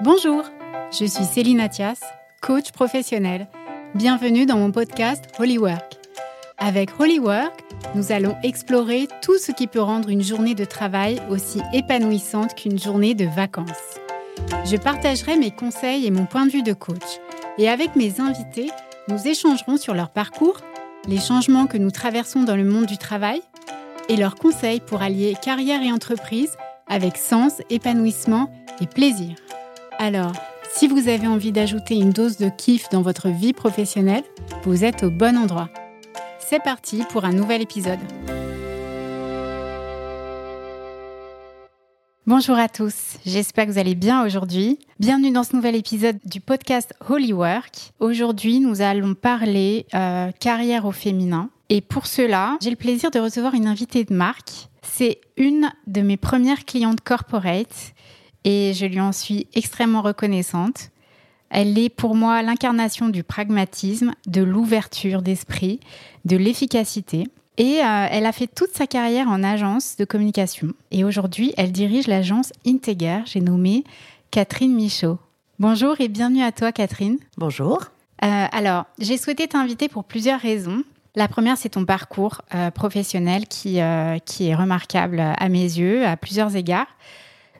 Bonjour, je suis Céline Athias, coach professionnel. Bienvenue dans mon podcast Holywork. Avec Holywork, nous allons explorer tout ce qui peut rendre une journée de travail aussi épanouissante qu'une journée de vacances. Je partagerai mes conseils et mon point de vue de coach. Et avec mes invités, nous échangerons sur leur parcours, les changements que nous traversons dans le monde du travail et leurs conseils pour allier carrière et entreprise avec sens, épanouissement et plaisir. Alors, si vous avez envie d'ajouter une dose de kiff dans votre vie professionnelle, vous êtes au bon endroit. C'est parti pour un nouvel épisode. Bonjour à tous, j'espère que vous allez bien aujourd'hui. Bienvenue dans ce nouvel épisode du podcast Holy Work. Aujourd'hui, nous allons parler euh, carrière au féminin. Et pour cela, j'ai le plaisir de recevoir une invitée de marque. C'est une de mes premières clientes corporate et je lui en suis extrêmement reconnaissante. Elle est pour moi l'incarnation du pragmatisme, de l'ouverture d'esprit, de l'efficacité. Et euh, elle a fait toute sa carrière en agence de communication. Et aujourd'hui, elle dirige l'agence Integer, j'ai nommé Catherine Michaud. Bonjour et bienvenue à toi, Catherine. Bonjour. Euh, alors, j'ai souhaité t'inviter pour plusieurs raisons. La première, c'est ton parcours euh, professionnel qui, qui est remarquable à mes yeux, à plusieurs égards.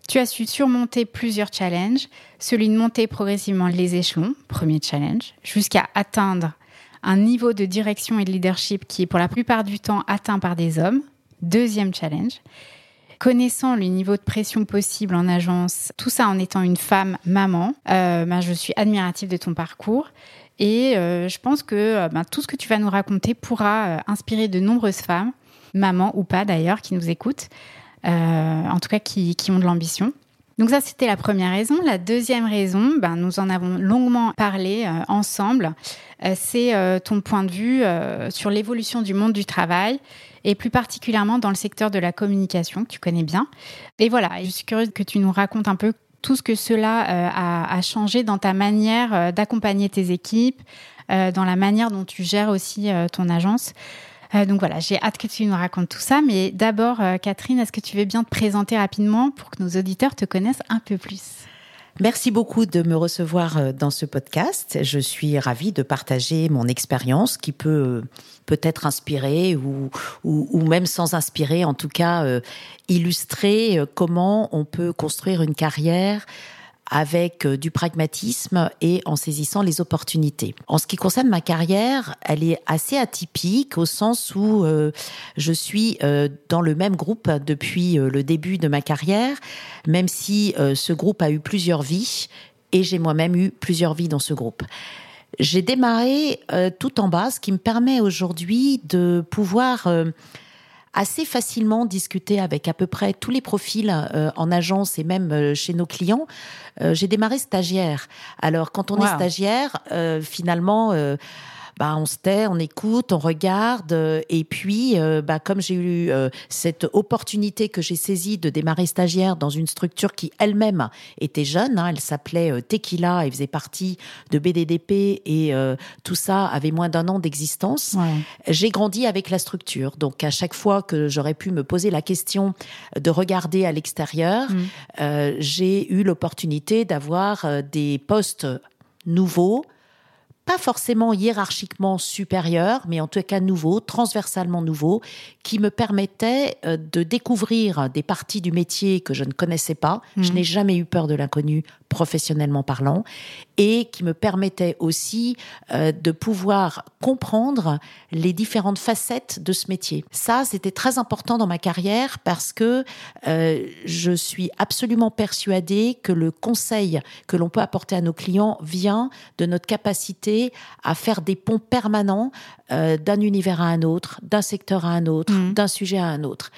Tu as su surmonter plusieurs challenges, celui de monter progressivement les échelons, premier challenge, jusqu'à atteindre un niveau de direction et de leadership qui est pour la plupart du temps atteint par des hommes, deuxième challenge. Connaissant le niveau de pression possible en agence, tout ça en étant une femme maman, euh, ben, je suis admirative de ton parcours. Et euh, je pense que euh, ben, tout ce que tu vas nous raconter pourra inspirer de nombreuses femmes, mamans ou pas d'ailleurs, qui nous écoutent, en tout cas qui, ont de l'ambition. Donc ça, c'était la première raison. La deuxième raison, ben, nous en avons longuement parlé euh, ensemble, euh, c'est ton point de vue sur l'évolution du monde du travail et plus particulièrement dans le secteur de la communication que tu connais bien. Et voilà, je suis curieuse que tu nous racontes un peu tout ce que cela a, changé dans ta manière d'accompagner tes équipes, dans la manière dont tu gères aussi ton agence. Euh, donc voilà, j'ai hâte que tu nous racontes tout ça. Mais d'abord, euh, Catherine, est-ce que tu veux bien te présenter rapidement pour que nos auditeurs te connaissent un peu plus? Merci beaucoup de me recevoir euh, dans ce podcast. Je suis ravie de partager mon expérience qui peut peut-être inspirer ou, ou, même sans inspirer, en tout cas illustrer comment on peut construire une carrière avec euh, du pragmatisme et en saisissant les opportunités. En ce qui concerne ma carrière, elle est assez atypique au sens où euh, je suis euh, dans le même groupe depuis le début de ma carrière, même si ce groupe a eu plusieurs vies et j'ai moi-même eu plusieurs vies dans ce groupe. J'ai démarré tout en bas, ce qui me permet aujourd'hui de pouvoir assez facilement discuter avec à peu près tous les profils euh, en agence et même euh, chez nos clients. Euh, j'ai démarré stagiaire. Alors quand on est stagiaire, finalement bah, on se tait, on écoute, on regarde. Euh, et puis, euh, bah, comme j'ai eu euh, cette opportunité que j'ai saisie de démarrer stagiaire dans une structure qui elle-même était jeune, hein, elle s'appelait Tequila et faisait partie de BDDP et tout ça avait moins d'un an d'existence. J'ai grandi avec la structure. Donc, à chaque fois que j'aurais pu me poser la question de regarder à l'extérieur, mmh. j'ai eu l'opportunité d'avoir des postes nouveaux, pas forcément hiérarchiquement supérieur, mais en tout cas nouveau, transversalement nouveau, qui me permettait euh, de découvrir des parties du métier que je ne connaissais pas. Je mhm. n'ai jamais eu peur de l'inconnu professionnellement parlant et qui me permettait aussi euh, de pouvoir comprendre les différentes facettes de ce métier. Ça, c'était très important dans ma carrière parce que euh, je suis absolument persuadée que le conseil que l'on peut apporter à nos clients vient de notre capacité à faire des ponts permanents euh, d'un univers à un autre, d'un secteur à un autre, mmh. d'un sujet à un autre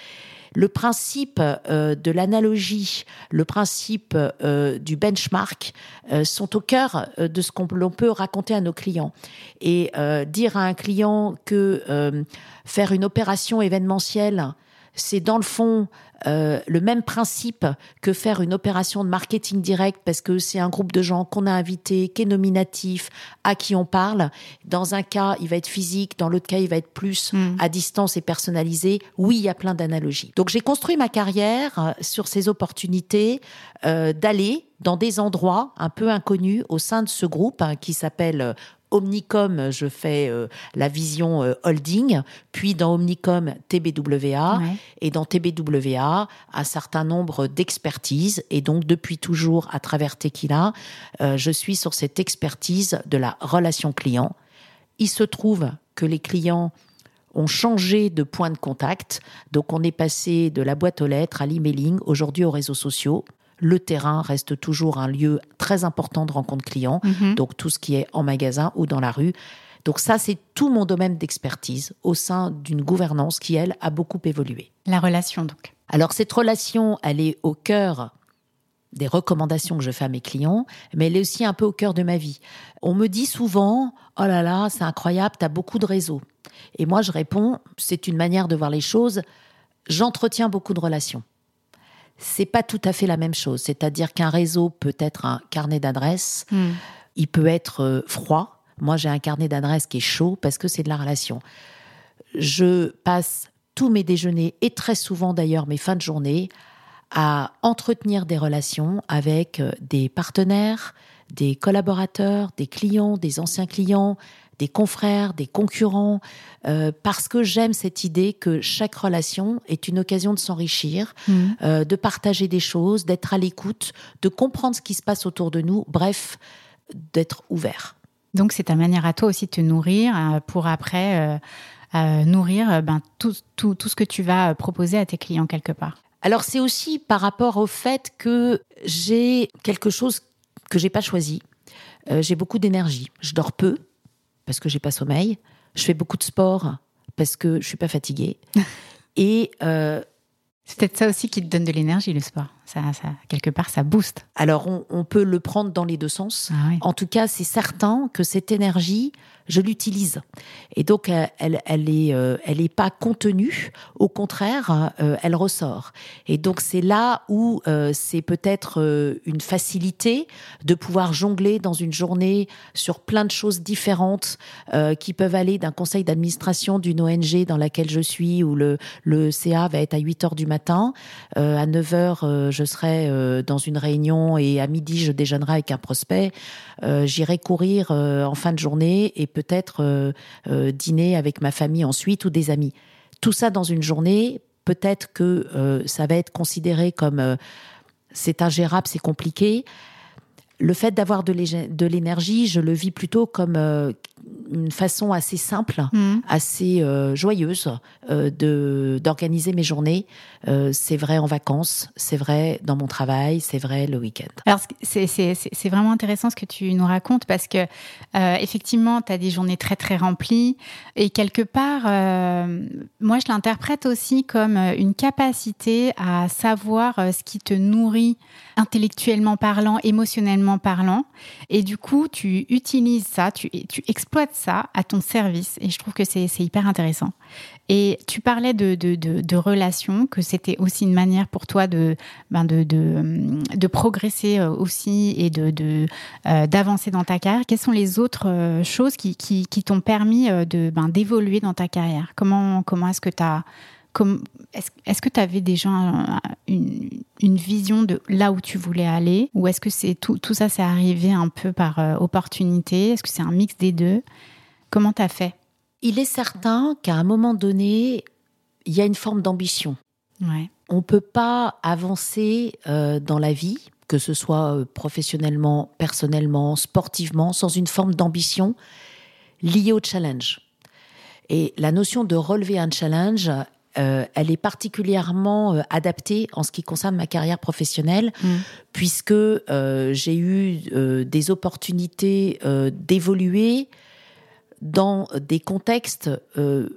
le principe euh, de l'analogie, le principe euh, du benchmark euh, sont au cœur de ce qu'on peut raconter à nos clients. Et dire à un client que faire une opération événementielle, c'est dans le fond euh, le même principe que faire une opération de marketing direct parce que c'est un groupe de gens qu'on a invité, qui est nominatif, à qui on parle. Dans un cas, il va être physique, dans l'autre cas, il va être plus Mm. à distance et personnalisé. Oui, il y a plein d'analogies. Donc j'ai construit ma carrière euh, sur ces opportunités euh, d'aller dans des endroits un peu inconnus au sein de ce groupe hein, qui s'appelle Omnicom, je fais euh, la vision euh, holding, puis dans Omnicom TBWA, Ouais. et dans TBWA, un certain nombre d'expertises. Et donc, depuis toujours, à travers Tequila, euh, je suis sur cette expertise de la relation client. Il se trouve que les clients ont changé de point de contact. Donc, on est passé de la boîte aux lettres à l'emailing, aujourd'hui aux réseaux sociaux. Le terrain reste toujours un lieu très important de rencontre client. Mhm. Donc, tout ce qui est en magasin ou dans la rue. Donc, ça, c'est tout mon domaine d'expertise au sein d'une gouvernance qui, elle, a beaucoup évolué. La relation, donc. Alors cette relation, elle est au cœur des recommandations que je fais à mes clients, mais elle est aussi un peu au cœur de ma vie. On me dit souvent, oh là là, c'est incroyable, tu as beaucoup de réseaux. Et moi, je réponds, c'est une manière de voir les choses, j'entretiens beaucoup de relations. C'est pas tout à fait la même chose, c'est-à-dire qu'un réseau peut être un carnet d'adresses, Mm. il peut être euh, froid. Moi, j'ai un carnet d'adresses qui est chaud parce que c'est de la relation. Je passe tous mes déjeuners et très souvent d'ailleurs mes fins de journée à entretenir des relations avec euh, des partenaires, des collaborateurs, des clients, des anciens clients, des confrères, des concurrents, euh, parce que j'aime cette idée que chaque relation est une occasion de s'enrichir, Mm. euh, de partager des choses, d'être à l'écoute, de comprendre ce qui se passe autour de nous, bref, d'être ouvert. Donc, c'est ta manière à toi aussi de te nourrir euh, pour après euh, nourrir ben, tout, tout, tout ce que tu vas proposer à tes clients quelque part. Alors c'est aussi par rapport au fait que j'ai quelque chose que j'ai pas choisi. Euh, j'ai beaucoup d'énergie. Je dors peu parce que j'ai pas sommeil. Je fais beaucoup de sport parce que je suis pas fatiguée. Et euh, C'est peut-être ça aussi qui te donne de l'énergie, le sport. Ça, ça, quelque part, ça booste. alors on, on peut le prendre dans les deux sens. Ah oui. En tout cas, c'est certain que cette énergie, je l'utilise. Et donc, euh, elle, elle est, euh, elle est pas contenue. Au contraire, euh, elle ressort. Et donc, c'est là où euh, c'est peut-être une facilité de pouvoir jongler dans une journée sur plein de choses différentes qui peuvent aller d'un conseil d'administration d'une ONG dans laquelle je suis où le, le CA va être à 8 heures du matin. À 9 heures, je serai euh, dans une réunion et à midi, je déjeunerai avec un prospect. Euh, J'irai courir euh, en fin de journée et peut-être dîner avec ma famille ensuite ou des amis. Tout ça dans une journée, peut-être que ça va être considéré comme c'est ingérable, c'est compliqué. Le fait d'avoir de l'énergie, je le vis plutôt comme une façon assez simple Mhm. assez euh, joyeuse euh, de d'organiser mes journées. Euh, c'est vrai en vacances, c'est vrai dans mon travail, c'est vrai le week-end. Alors, c'est- c'est c'est- c'est vraiment intéressant ce que tu nous racontes parce que, effectivement, tu as des journées très, très remplies et quelque part, moi, je l'interprète aussi comme une capacité à savoir ce qui te nourrit intellectuellement parlant, émotionnellement parlant. Et du coup, tu utilises ça, tu, tu exploites ça à ton service. Et je trouve que c'est hyper intéressant. Et tu parlais de, de, de, relations, que c'était aussi une manière pour toi de, ben de, de, progresser euh, aussi et de, euh, d'avancer dans ta carrière. Quelles sont les autres euh, choses qui, qui, t'ont permis de, ben, d'évoluer dans ta carrière? Comment, comment est-ce que tu as. Est-ce, que tu avais déjà un- une, une vision de là où tu voulais aller? Ou est-ce que c'est tout, tout ça, c'est arrivé un peu par euh, opportunité? Est-ce que c'est un mix des deux? Comment tu as fait? Il est certain qu'à un moment donné, il y a une forme d'ambition. Ouais. On peut pas avancer euh, dans la vie, que ce soit euh, professionnellement, personnellement, sportivement, sans une forme d'ambition liée au challenge. Et la notion de relever un challenge, euh, elle est particulièrement euh, adaptée en ce qui concerne ma carrière professionnelle, Mm. puisque euh, j'ai eu des opportunités d'évoluer dans des contextes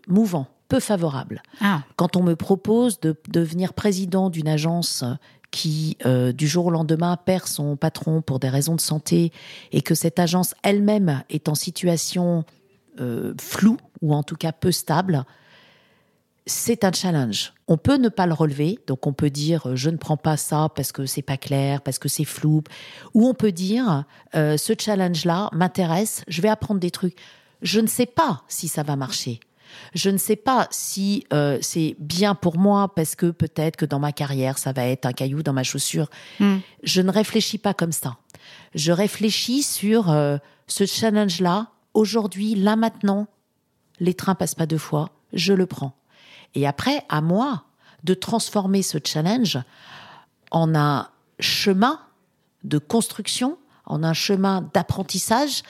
mouvants, peu favorables Ah, quand on me propose de devenir président d'une agence qui, euh, du jour au lendemain, perd son patron pour des raisons de santé et que cette agence elle-même est en situation euh, floue ou en tout cas peu stable, c'est un challenge. On peut ne pas le relever, donc on peut dire euh, je ne prends pas ça parce que c'est pas clair, parce que c'est flou, ou on peut dire euh, ce challenge-là m'intéresse, je vais apprendre des trucs. Je ne sais pas si ça va marcher. Je ne sais pas si euh, c'est bien pour moi parce que peut-être que dans ma carrière ça va être un caillou dans ma chaussure. Hmm. Je ne réfléchis pas comme ça. Je réfléchis sur ce challenge-là aujourd'hui, là maintenant. Les trains passent pas deux fois, je le prends. Et après, à moi de transformer ce challenge en un chemin de construction, en un chemin d'apprentissage.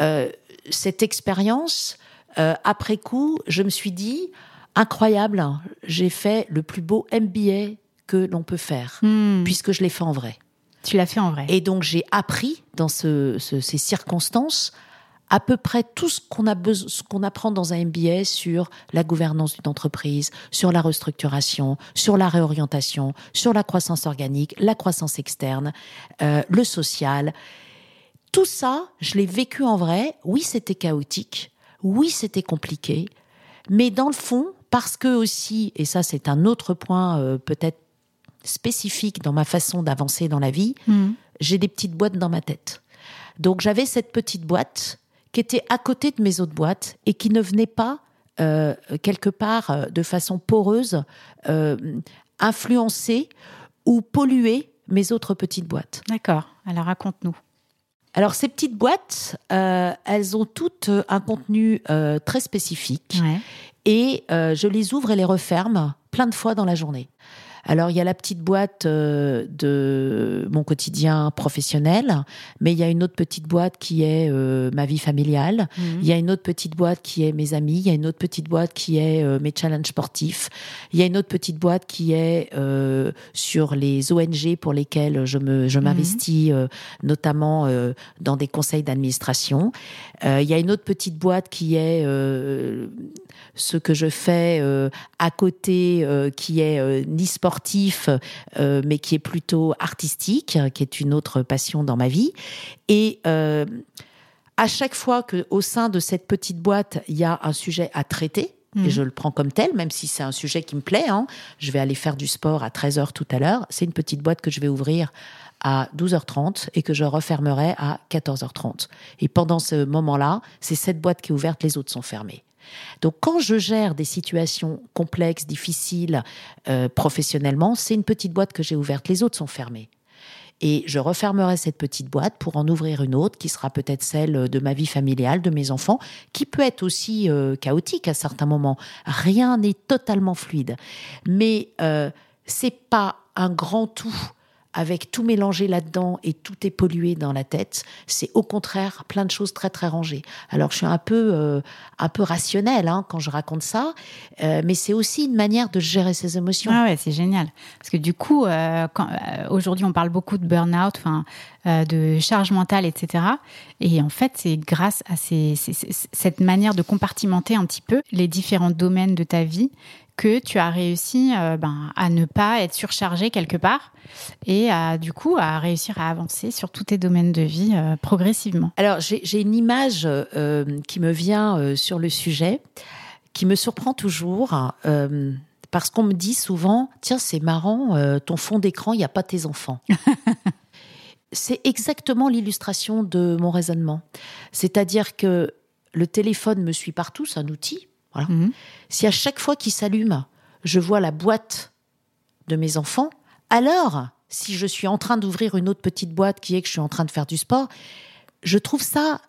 Euh, cette expérience, euh, après coup, je me suis dit, incroyable, j'ai fait le plus beau MBA que l'on peut faire, Hmm. puisque je l'ai fait en vrai. Tu l'as fait en vrai. Et donc j'ai appris dans ce- ce- ces circonstances à peu près tout ce qu'on a besoin, ce qu'on apprend dans un MBA sur la gouvernance d'une entreprise, sur la restructuration, sur la réorientation, sur la croissance organique, la croissance externe, euh, le social. Tout ça, je l'ai vécu en vrai. Oui, c'était chaotique. Oui, c'était compliqué. Mais dans le fond, parce que aussi, et ça c'est un autre point euh, peut-être spécifique dans ma façon d'avancer dans la vie, Hmm. j'ai des petites boîtes dans ma tête. Donc j'avais cette petite boîte qui était à côté de mes autres boîtes et qui ne venait pas euh, quelque part euh, de façon poreuse euh, influencer ou polluer mes autres petites boîtes. D'accord. Alors raconte-nous. Alors ces petites boîtes, elles ont toutes un contenu très spécifique Ouais. et je les ouvre et les referme plein de fois dans la journée. Alors il y a la petite boîte euh, de mon quotidien professionnel, mais il y a une autre petite boîte qui est euh, ma vie familiale. Mhm. Il y a une autre petite boîte qui est mes amis. Il y a une autre petite boîte qui est euh, mes challenges sportifs. Il y a une autre petite boîte qui est euh, sur les ONG pour lesquelles je me je m'investis, euh, notamment euh, dans des conseils d'administration. Euh, il y a une autre petite boîte qui est euh, ce que je fais euh, à côté, euh, qui est euh, ni sportif, mais qui est plutôt artistique, qui est une autre passion dans ma vie. Et à chaque fois que au sein de cette petite boîte, il y a un sujet à traiter, Mhm. et je le prends comme tel, même si c'est un sujet qui me plaît, hein, je vais aller faire du sport à 13h tout à l'heure, c'est une petite boîte que je vais ouvrir à 12h30 et que je refermerai à 14h30. Et pendant ce moment-là, c'est cette boîte qui est ouverte, les autres sont fermées. Donc quand je gère des situations complexes, difficiles, euh, professionnellement, c'est une petite boîte que j'ai ouverte, les autres sont fermées. Et je refermerai cette petite boîte pour en ouvrir une autre qui sera peut-être celle de ma vie familiale, de mes enfants, qui peut être aussi euh, chaotique à certains moments. Rien n'est totalement fluide. Mais euh, c'est pas un grand tout avec tout mélangé là-dedans et tout est pollué dans la tête. C'est au contraire plein de choses très très rangées. Alors je suis un peu euh, un peu rationnelle hein, quand je raconte ça, euh, mais c'est aussi une manière de gérer ses émotions. Ah ouais, c'est génial. Parce que du coup, euh, aujourd'hui, on parle beaucoup de burn-out, enfin, de charge mentale, etc. Et en fait, c'est grâce à cette manière de compartimenter un petit peu les différents domaines de ta vie que tu as réussi euh, ben, à ne pas être surchargé quelque part et à, du coup à réussir à avancer sur tous tes domaines de vie euh, progressivement. Alors, j'ai une image euh, qui me vient sur le sujet, qui me surprend toujours, parce qu'on me dit souvent, tiens, c'est marrant, ton fond d'écran, il n'y a pas tes enfants. c'est exactement l'illustration de mon raisonnement. C'est-à-dire que le téléphone me suit partout, c'est un outil. Voilà. Mhm. Si à chaque fois qu'il s'allume, je vois la boîte de mes enfants, alors si je suis en train d'ouvrir une autre petite boîte qui est que je suis en train de faire du sport, je trouve ça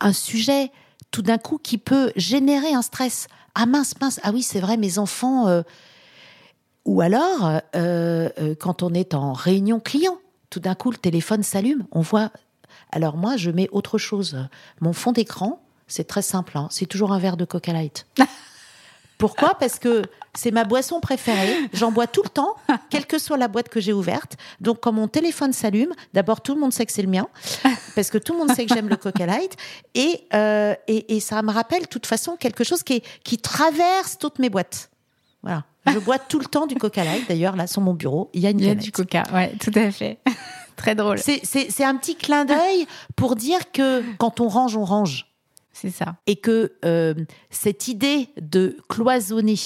un sujet tout d'un coup qui peut générer un stress. Ah mince, mince, ah oui, c'est vrai, mes enfants. euh, Ou alors, euh, euh, quand on est en réunion client, tout d'un coup, le téléphone s'allume, on voit. Alors moi, je mets autre chose. Mon fond d'écran, c'est très simple, hein, c'est toujours un verre de Coca Light. Pourquoi? Parce que c'est ma boisson préférée. J'en bois tout le temps, quelle que soit la boîte que j'ai ouverte. Donc, quand mon téléphone s'allume, d'abord, tout le monde sait que c'est le mien, parce que tout le monde sait que j'aime le Coca Light. Et, euh, et, et ça me rappelle, de toute façon, quelque chose qui, est- qui traverse toutes mes boîtes. Voilà. Je bois tout le temps du Coca Light. D'ailleurs, là, sur mon bureau, il y a une Il y a canette. du coca, ouais, tout à fait. Très drôle. C'est un petit clin d'œil pour dire que quand on range, on range C'est ça. et que euh, cette idée de cloisonner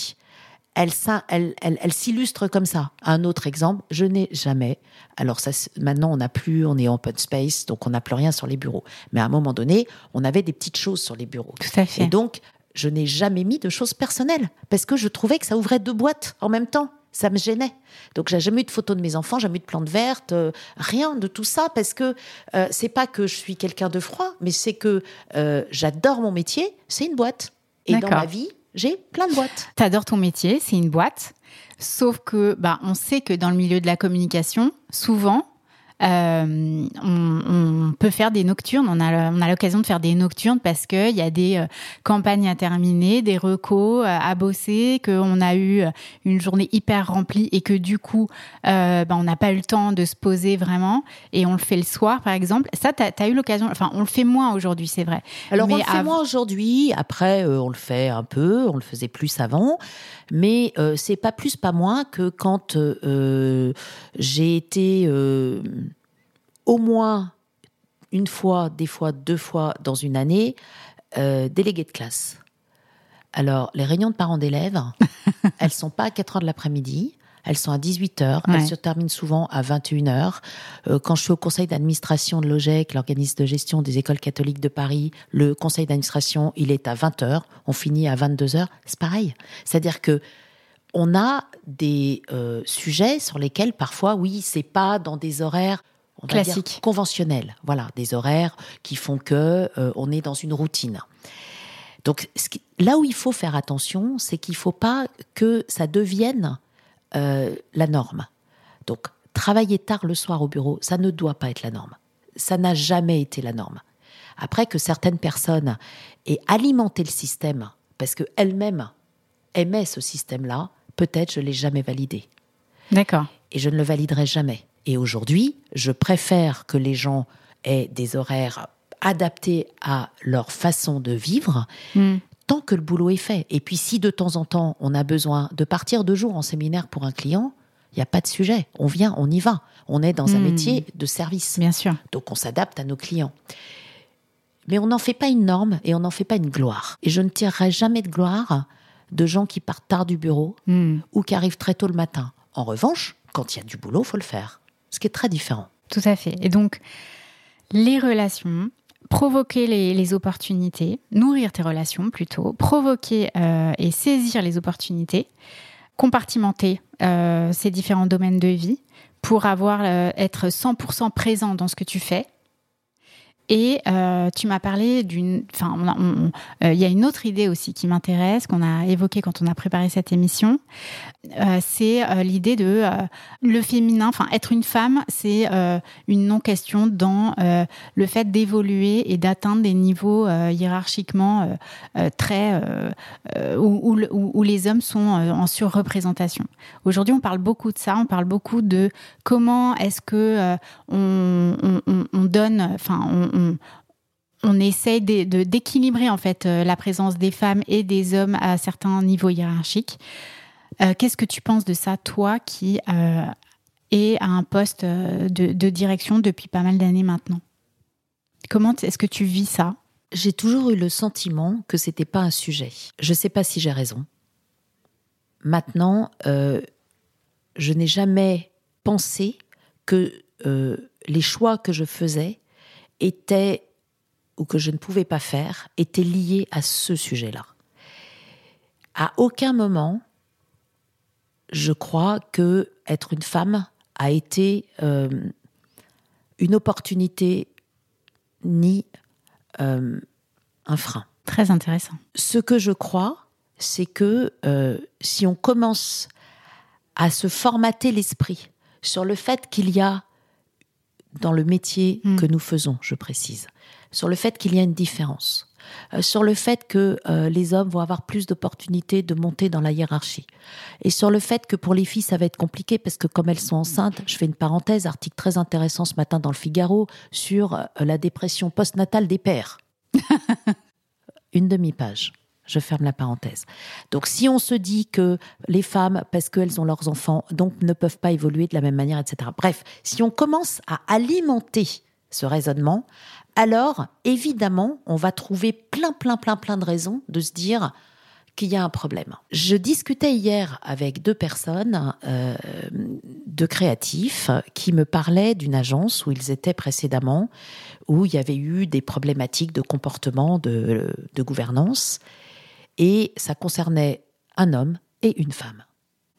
elle, elle, elle, elle s'illustre comme ça. Un autre exemple, je n'ai jamais. Alors ça, maintenant, on n'a plus, on est en open space, donc on n'a plus rien sur les bureaux. Mais à un moment donné, on avait des petites choses sur les bureaux. Tout à fait. Et donc, je n'ai jamais mis de choses personnelles parce que je trouvais que ça ouvrait deux boîtes en même temps. Ça me gênait. Donc, j'ai jamais eu de photos de mes enfants, jamais eu de plantes vertes, euh, rien de tout ça parce que euh, c'est pas que je suis quelqu'un de froid, mais c'est que euh, j'adore mon métier. C'est une boîte. Et dans ma vie, j'ai plein de boîtes. Tu adores ton métier, c'est une boîte. Sauf que, bah, on sait que dans le milieu de la communication, souvent, euh, on, peut faire des nocturnes. On a, on a l'occasion de faire des nocturnes parce qu'il y a des euh, campagnes à terminer, des recos euh, à bosser, qu'on a eu une journée hyper remplie et que du coup, ben, on n'a pas eu le temps de se poser vraiment et on le fait le soir, par exemple. Ça, tu as, eu l'occasion, enfin, on le fait moins aujourd'hui, c'est vrai. Alors, on le fait moins aujourd'hui. Après, on le fait un peu, on le faisait plus avant. Mais c'est pas plus, pas moins que quand j'ai été au moins une fois, des fois deux fois dans une année, euh, délégué de classe. Alors, les réunions de parents d'élèves, elles sont pas à 4 heures de l'après-midi. Elles sont à 18 heures. Elles se terminent souvent à 21 heures. Euh, quand je suis au conseil d'administration de l'OGEC, l'organisme de gestion des écoles catholiques de Paris, le conseil d'administration, il est à 20 heures. On finit à 22 heures. C'est pareil. C'est-à-dire que on a des euh, sujets sur lesquels parfois, oui, c'est pas dans des horaires on Classique. conventionnels. Voilà, des horaires qui font que euh, on est dans une routine. Donc là où il faut faire attention, c'est qu'il ne faut pas que ça devienne euh, la norme. Donc travailler tard le soir au bureau, ça ne doit pas être la norme. Ça n'a jamais été la norme. Après que certaines personnes aient alimenté le système parce qu'elles-mêmes aimaient ce système-là, peut-être je l'ai jamais validé. D'accord. Et je ne le validerai jamais. Et aujourd'hui, je préfère que les gens aient des horaires adaptés à leur façon de vivre. Hmm. Tant que le boulot est fait. Et puis, si de temps en temps, on a besoin de partir deux jours en séminaire pour un client, il n'y a pas de sujet. On vient, on y va. On est dans un hmm. métier de service. Bien sûr. Donc, on s'adapte à nos clients. Mais on n'en fait pas une norme et on n'en fait pas une gloire. Et je ne tirerai jamais de gloire de gens qui partent tard du bureau hmm. ou qui arrivent très tôt le matin. En revanche, quand il y a du boulot, faut le faire ce qui est très différent. Tout à fait. Et donc, les relations, provoquer les, opportunités, nourrir tes relations plutôt, provoquer euh, et saisir les opportunités, compartimenter euh, ces différents domaines de vie pour avoir euh, être 100% présent dans ce que tu fais et euh, tu m'as parlé d'une. Enfin, euh, il y a une autre idée aussi qui m'intéresse, qu'on a évoquée quand on a préparé cette émission. Euh, c'est l'idée de le féminin. Enfin, être une femme, c'est une non-question dans le fait d'évoluer et d'atteindre des niveaux hiérarchiquement très. Où, les hommes sont en surreprésentation. Aujourd'hui, on parle beaucoup de ça. On parle beaucoup de comment est-ce que on, on, donne. Enfin, on on, de, d'équilibrer en fait euh, la présence des femmes et des hommes à certains niveaux hiérarchiques. Euh, qu'est-ce que tu penses de ça, toi qui euh, es à un poste de, direction depuis pas mal d'années maintenant? Comment est-ce que tu vis ça? J'ai toujours eu le sentiment que c'était pas un sujet. Je sais pas si j'ai raison. Maintenant, je n'ai jamais pensé que les choix que je faisais était ou que je ne pouvais pas faire était lié à ce sujet-là. À aucun moment, je crois que être une femme a été euh, une opportunité ni euh, un frein. Très intéressant. Ce que je crois, c'est que euh, si on commence à se formater l'esprit sur le fait qu'il y a dans le métier hmm. que nous faisons, je précise, sur le fait qu'il y a une différence, euh, sur le fait que euh, les hommes vont avoir plus d'opportunités de monter dans la hiérarchie, et sur le fait que pour les filles, ça va être compliqué parce que comme elles sont enceintes, je fais une parenthèse, article très intéressant ce matin dans le Figaro sur euh, la dépression postnatale des pères. une demi-page. Je ferme la parenthèse. Donc si on se dit que les femmes, parce qu'elles ont leurs enfants, donc ne peuvent pas évoluer de la même manière, etc. Bref, si on commence à alimenter ce raisonnement, alors évidemment, on va trouver plein, plein, plein, plein de raisons de se dire qu'il y a un problème. Je discutais hier avec deux personnes, euh, deux créatifs, qui me parlaient d'une agence où ils étaient précédemment, où il y avait eu des problématiques de comportement, de, de gouvernance, et ça concernait un homme et une femme.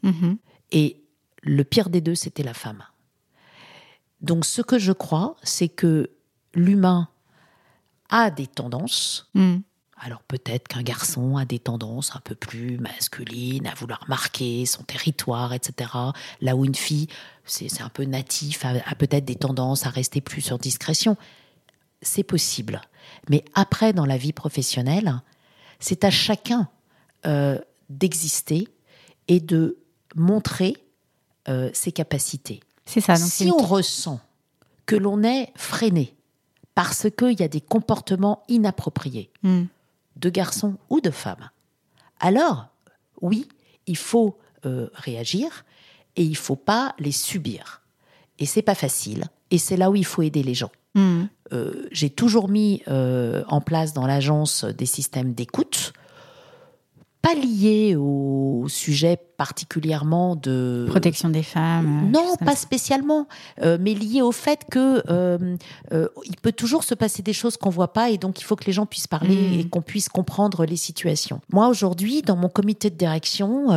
Mhm. Et le pire des deux, c'était la femme. Donc ce que je crois, c'est que l'humain a des tendances. Mm. Alors peut-être qu'un garçon a des tendances un peu plus masculines, à vouloir marquer son territoire, etc. Là où une fille, c'est c'est un peu natif, a, a peut-être des tendances à rester plus sur discrétion. C'est possible. Mais après, dans la vie professionnelle, c'est à chacun euh, d'exister et de montrer euh, ses capacités. C'est ça. Donc si on ressent que l'on est freiné parce qu'il y a des comportements inappropriés Mm. de garçons ou de femmes, alors oui, il faut euh, réagir et il faut pas les subir. Et c'est pas facile. Et c'est là où il faut aider les gens. Mm. Euh, J'ai toujours mis euh, en place dans l'agence des systèmes d'écoute, pas liés au sujet particulièrement de Protection des femmes. euh, non, pas spécialement, euh, mais lié au fait que euh, euh, il peut toujours se passer des choses qu'on voit pas et donc il faut que les gens puissent parler Mm. et qu'on puisse comprendre les situations. Moi aujourd'hui, dans mon comité de direction,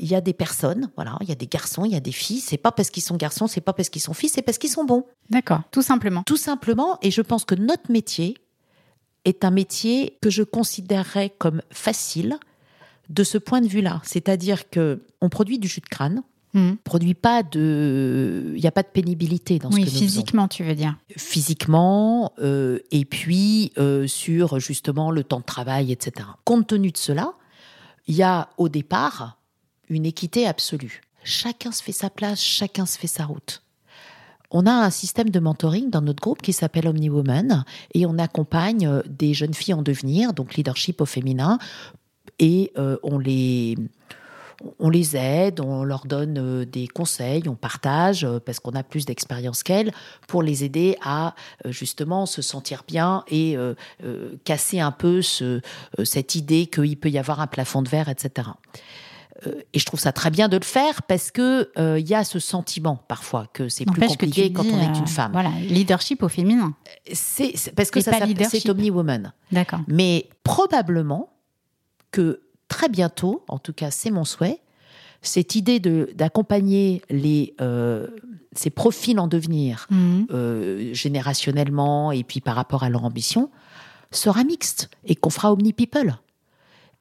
il y a des personnes, voilà, il y a des garçons, il y a des filles. C'est pas parce qu'ils sont garçons, c'est pas parce qu'ils sont filles, c'est parce qu'ils sont bons, D'accord. Tout simplement. tout simplement. Et je pense que notre métier est un métier que je considérerais comme facile de ce point de vue-là. C'est-à-dire que on produit du jus de crâne Mm. produit pas de, il n'y a pas de pénibilité dans ce Oui, que nous faisons. physiquement, tu veux dire. Physiquement, euh, et puis euh, sur justement le temps de travail, etc. Compte tenu de cela, il y a au départ une équité absolue. Chacun se fait sa place, chacun se fait sa route. On a un système de mentoring dans notre groupe qui s'appelle OmniWoman et on accompagne euh, des jeunes filles en devenir, donc leadership au féminin, et euh, on les on les aide, on leur donne euh, des conseils, on partage euh, parce qu'on a plus d'expérience qu'elles pour les aider à justement se sentir bien et euh, euh, casser un peu ce, cette idée qu'il peut y avoir un plafond de verre, etc. Et je trouve ça très bien de le faire parce que euh, il y a ce sentiment parfois que c'est plus compliqué quand dis, on est une femme. Voilà, leadership au féminin. C'est parce que Et ça c'est Omni-Woman. D'accord. Mais probablement que très bientôt, en tout cas c'est mon souhait, cette idée d'accompagner les euh, ces profils en devenir Mhm. euh, générationnellement et puis par rapport à leur ambition sera mixte et qu'on fera Omni People.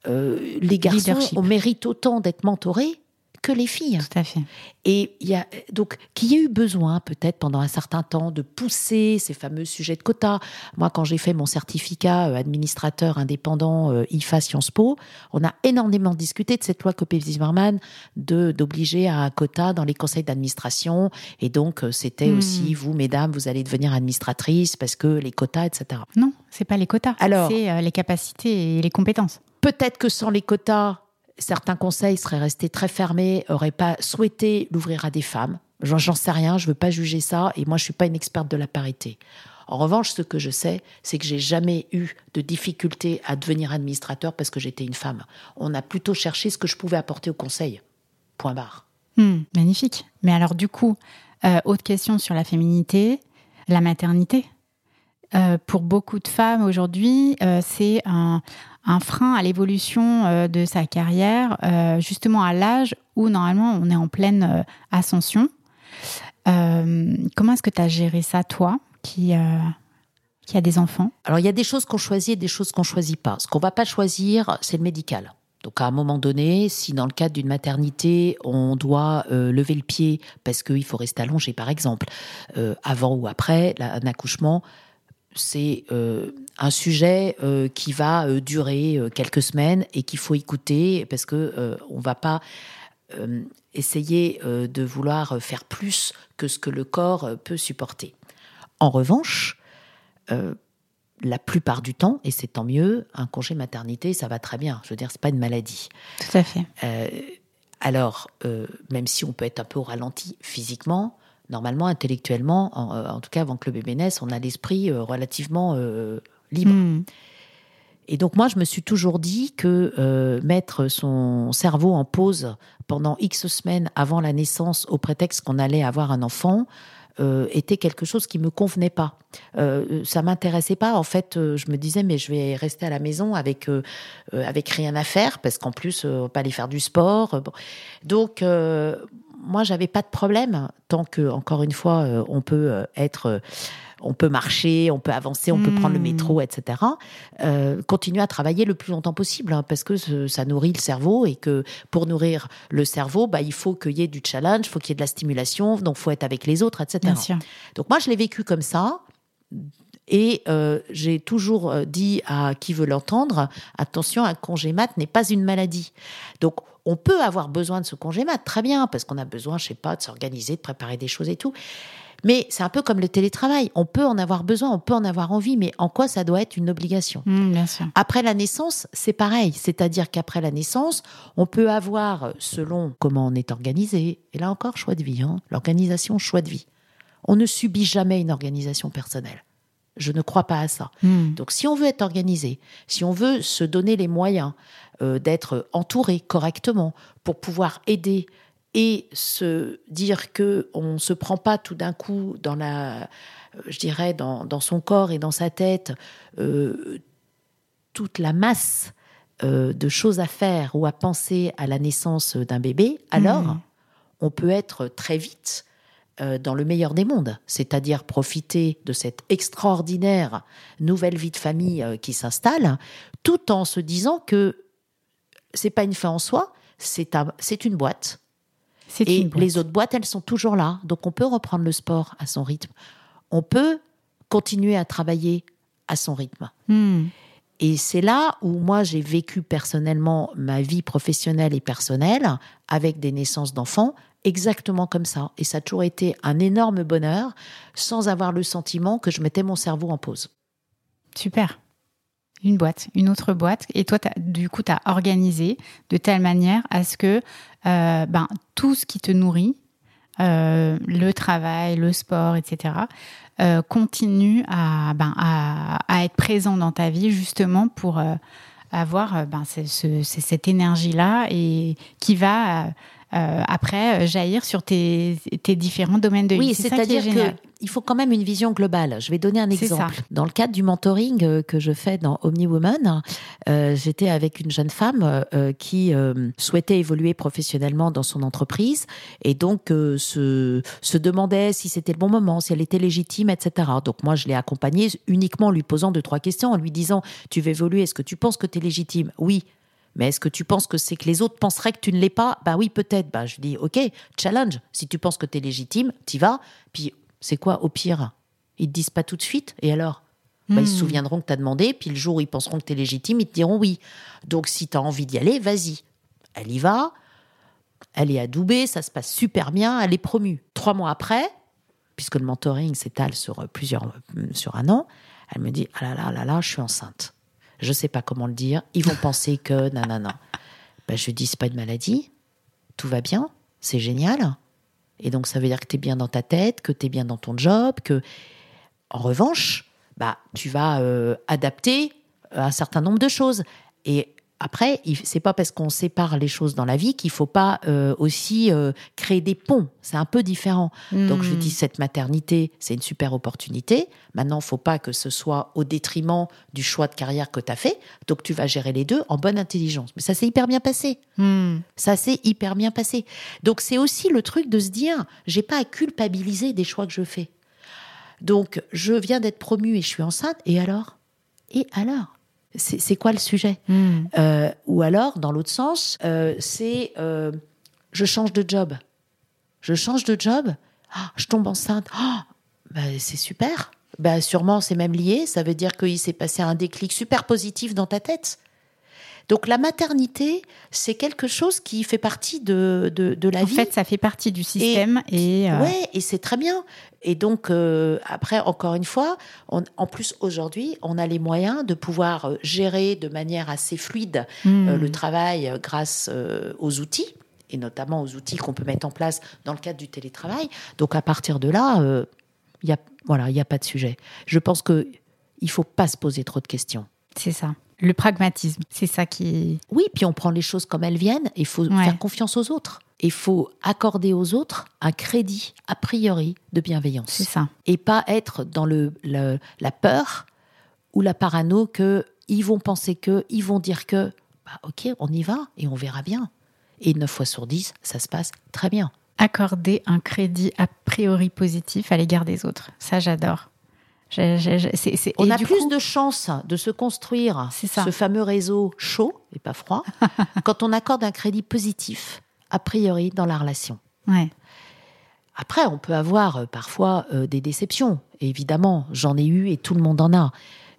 Euh, les garçons on mérite autant d'être mentorés que les filles. Tout à fait. Et il y a donc qu'il y ait eu besoin peut-être pendant un certain temps de pousser ces fameux sujets de quotas. Moi, quand j'ai fait mon certificat euh, administrateur indépendant euh, IFA Sciences Po, on a énormément discuté de cette loi Copé-Zimmermann de d'obliger à un quota dans les conseils d'administration. Et donc euh, c'était Hmm. aussi vous, mesdames, vous allez devenir administratrice parce que les quotas, etc. Non, c'est pas les quotas. Alors- c'est euh, les capacités et les compétences. Peut-être que sans les quotas, certains conseils seraient restés très fermés, auraient pas souhaité l'ouvrir à des femmes. J'en sais rien, je veux pas juger ça, et moi je suis pas une experte de la parité. En revanche, ce que je sais, c'est que j'ai jamais eu de difficulté à devenir administrateur parce que j'étais une femme. On a plutôt cherché ce que je pouvais apporter au conseil. Point barre. Hmm, magnifique. Mais alors, du coup, euh, autre question sur la féminité, la maternité. Euh, pour beaucoup de femmes aujourd'hui, euh, c'est un, un frein à l'évolution euh, de sa carrière, euh, justement à l'âge où normalement on est en pleine euh, ascension. Comment est-ce que tu as géré ça, toi, qui, qui a des enfants? Alors, il y a des choses qu'on choisit et des choses qu'on choisit pas. Ce qu'on va pas choisir, c'est le médical. Donc, à un moment donné, si dans le cadre d'une maternité, on doit lever le pied parce qu'il faut rester allongé, par exemple, avant ou après un accouchement, c'est euh, un sujet euh, qui va euh, durer quelques semaines et qu'il faut écouter parce que on va pas essayer de vouloir faire plus que ce que le corps peut supporter. En revanche, la plupart du temps, et c'est tant mieux, un congé maternité, ça va très bien. Je veux dire, c'est pas une maladie. Tout à fait. Alors, même si on peut être un peu au ralenti physiquement, normalement, intellectuellement, en, euh, en tout cas avant que le bébé naisse, on a l'esprit euh, relativement euh, libre. Hmm. Et donc moi, je me suis toujours dit que euh, mettre son cerveau en pause pendant X semaines avant la naissance au prétexte qu'on allait avoir un enfant euh, était quelque chose qui me convenait pas. Euh, ça m'intéressait pas. En fait, euh, je me disais mais je vais rester à la maison avec avec rien à faire parce qu'en plus on va pas aller faire du sport. Bon. Donc moi j'avais pas de problème tant que encore une fois on peut être on peut marcher, on peut avancer, on peut prendre le métro, etc. Euh, continuer à travailler le plus longtemps possible, hein, parce que ça nourrit le cerveau et que pour nourrir le cerveau, bah, il faut qu'il y ait du challenge, il faut qu'il y ait de la stimulation, donc faut être avec les autres, etc. Donc moi, je l'ai vécu comme ça. Et euh, j'ai toujours euh, dit à qui veut l'entendre, attention, un congé mat n'est pas une maladie. Donc on peut avoir besoin de ce congé mat, très bien, parce qu'on a besoin, je sais pas, de s'organiser, de préparer des choses et tout. Mais c'est un peu comme le télétravail. On peut en avoir besoin, on peut en avoir envie, mais en quoi ça doit être une obligation? Mmh, bien sûr. Après la naissance, c'est pareil. C'est-à-dire qu'après la naissance, on peut avoir, selon comment on est organisé, et là encore, choix de vie, hein, l'organisation, choix de vie. On ne subit jamais une organisation personnelle. Je ne crois pas à ça. Mmh. Donc si on veut être organisé, si on veut se donner les moyens euh, d'être entouré correctement pour pouvoir aider et se dire que on se prend pas tout d'un coup dans la, euh, je dirais dans, dans, son corps et dans sa tête euh, toute la masse euh, de choses à faire ou à penser à la naissance d'un bébé, alors Mmh. on peut être très vite dans le meilleur des mondes, c'est-à-dire profiter de cette extraordinaire nouvelle vie de famille euh, qui s'installe, tout en se disant que c'est pas une fin en soi, c'est un- c'est une boîte C'est et une boîte. les autres boîtes, elles sont toujours là. Donc on peut reprendre le sport à son rythme. On peut continuer à travailler à son rythme. Mmh. Et c'est là où moi j'ai vécu personnellement ma vie professionnelle et personnelle avec des naissances d'enfants exactement comme ça. Et ça a toujours été un énorme bonheur sans avoir le sentiment que je mettais mon cerveau en pause. Super. Une boîte, une autre boîte. Et toi, du coup, tu as organisé de telle manière à ce que euh, ben, tout ce qui te nourrit, euh, le travail, le sport, etc., euh, continue à, ben, à, être présent dans ta vie justement pour avoir ben, ce- ce- ce- cette énergie-là et qui va euh, après euh, jaillir sur tes, tes différents domaines de Oui, vie. Est c'est-à-dire qu'il faut quand même une vision globale. Je vais donner un exemple. Dans le cadre du mentoring euh, que je fais dans Omni Woman, euh, j'étais avec une jeune femme euh, qui souhaitait évoluer professionnellement dans son entreprise et donc se, se demandait si c'était le bon moment, si elle était légitime, etc. Donc moi, je l'ai accompagnée uniquement en lui posant deux, trois questions, en lui disant, tu veux évoluer, est-ce que tu penses que tu es légitime? Oui. Mais est-ce que tu penses que c'est que les autres penseraient que tu ne l'es pas? Bah oui, peut-être. Bah je dis, ok, challenge. Si tu penses que tu es légitime, t'y vas. Puis c'est quoi au pire? Ils te disent pas tout de suite. Et alors? Bah, Ils se Hmm. souviendront que tu as demandé. Puis le jour où ils penseront que tu es légitime, ils te diront oui. Donc si tu as envie d'y aller, vas-y. Elle y va. Elle est adoubée, ça se passe super bien. Elle est promue. Trois mois après, puisque le mentoring s'étale sur euh, plusieurs, euh, sur un an, elle me dit ah là là là là, je suis enceinte. Je sais pas comment le dire. Ils vont penser que nanana. Ben, je dis c'est pas une maladie. Tout va bien. C'est génial. Et donc ça veut dire que tu es bien dans ta tête, que tu es bien dans ton job, que en revanche, bah tu vas euh, adapter un certain nombre de choses. Et après, c'est pas parce qu'on sépare les choses dans la vie qu'il faut pas euh, aussi euh, créer des ponts. C'est un peu différent. Donc je Hmm. dis cette maternité, c'est une super opportunité. Maintenant, faut pas que ce soit au détriment du choix de carrière que tu as fait. Donc tu vas gérer les deux en bonne intelligence. Mais ça s'est hyper bien passé. Hmm. Ça s'est hyper bien passé. Donc c'est aussi le truc de se dire, j'ai pas à culpabiliser des choix que je fais. Donc je viens d'être promue et je suis enceinte. Et alors? Et alors? C'est quoi le sujet Hmm. Euh, Ou alors, dans l'autre sens, euh, c'est euh, je change de job. Je change de job. Ah, je tombe enceinte. Ah, bah, c'est super. Bah, sûrement, c'est même lié. Ça veut dire qu'il s'est passé un déclic super positif dans ta tête. Donc la maternité, c'est quelque chose qui fait partie de, de, de la En vie. fait, ça fait partie du système et, euh, Ouais, et c'est très bien. Et donc, euh, après, encore une fois, on- en plus, aujourd'hui, on a les moyens de pouvoir euh, gérer de manière assez fluide hmm. euh, le travail euh, grâce euh, aux outils, et notamment aux outils qu'on peut mettre en place dans le cadre du télétravail. Donc, à partir de là, euh, il y a, voilà, il n'y a pas de sujet. Je pense que il faut pas se poser trop de questions. c'est ça. Le pragmatisme, c'est ça qui. Oui, puis on prend les choses comme elles viennent. Il faut Ouais. faire confiance aux autres. Il faut accorder aux autres un crédit a priori de bienveillance. C'est ça. et pas être dans le, le- la peur ou la parano que ils vont penser que, ils vont dire que, bah, ok, on y va et on verra bien. Et 9 fois sur 10, ça se passe très bien. Accorder un crédit a priori positif à l'égard des autres. Ça, j'adore. On et a plus coup- de chances de se construire ce fameux réseau chaud et pas froid quand on accorde un crédit positif a priori dans la relation. Ouais. Après, on peut avoir euh, parfois euh, des déceptions. Évidemment, j'en ai eu et tout le monde en a.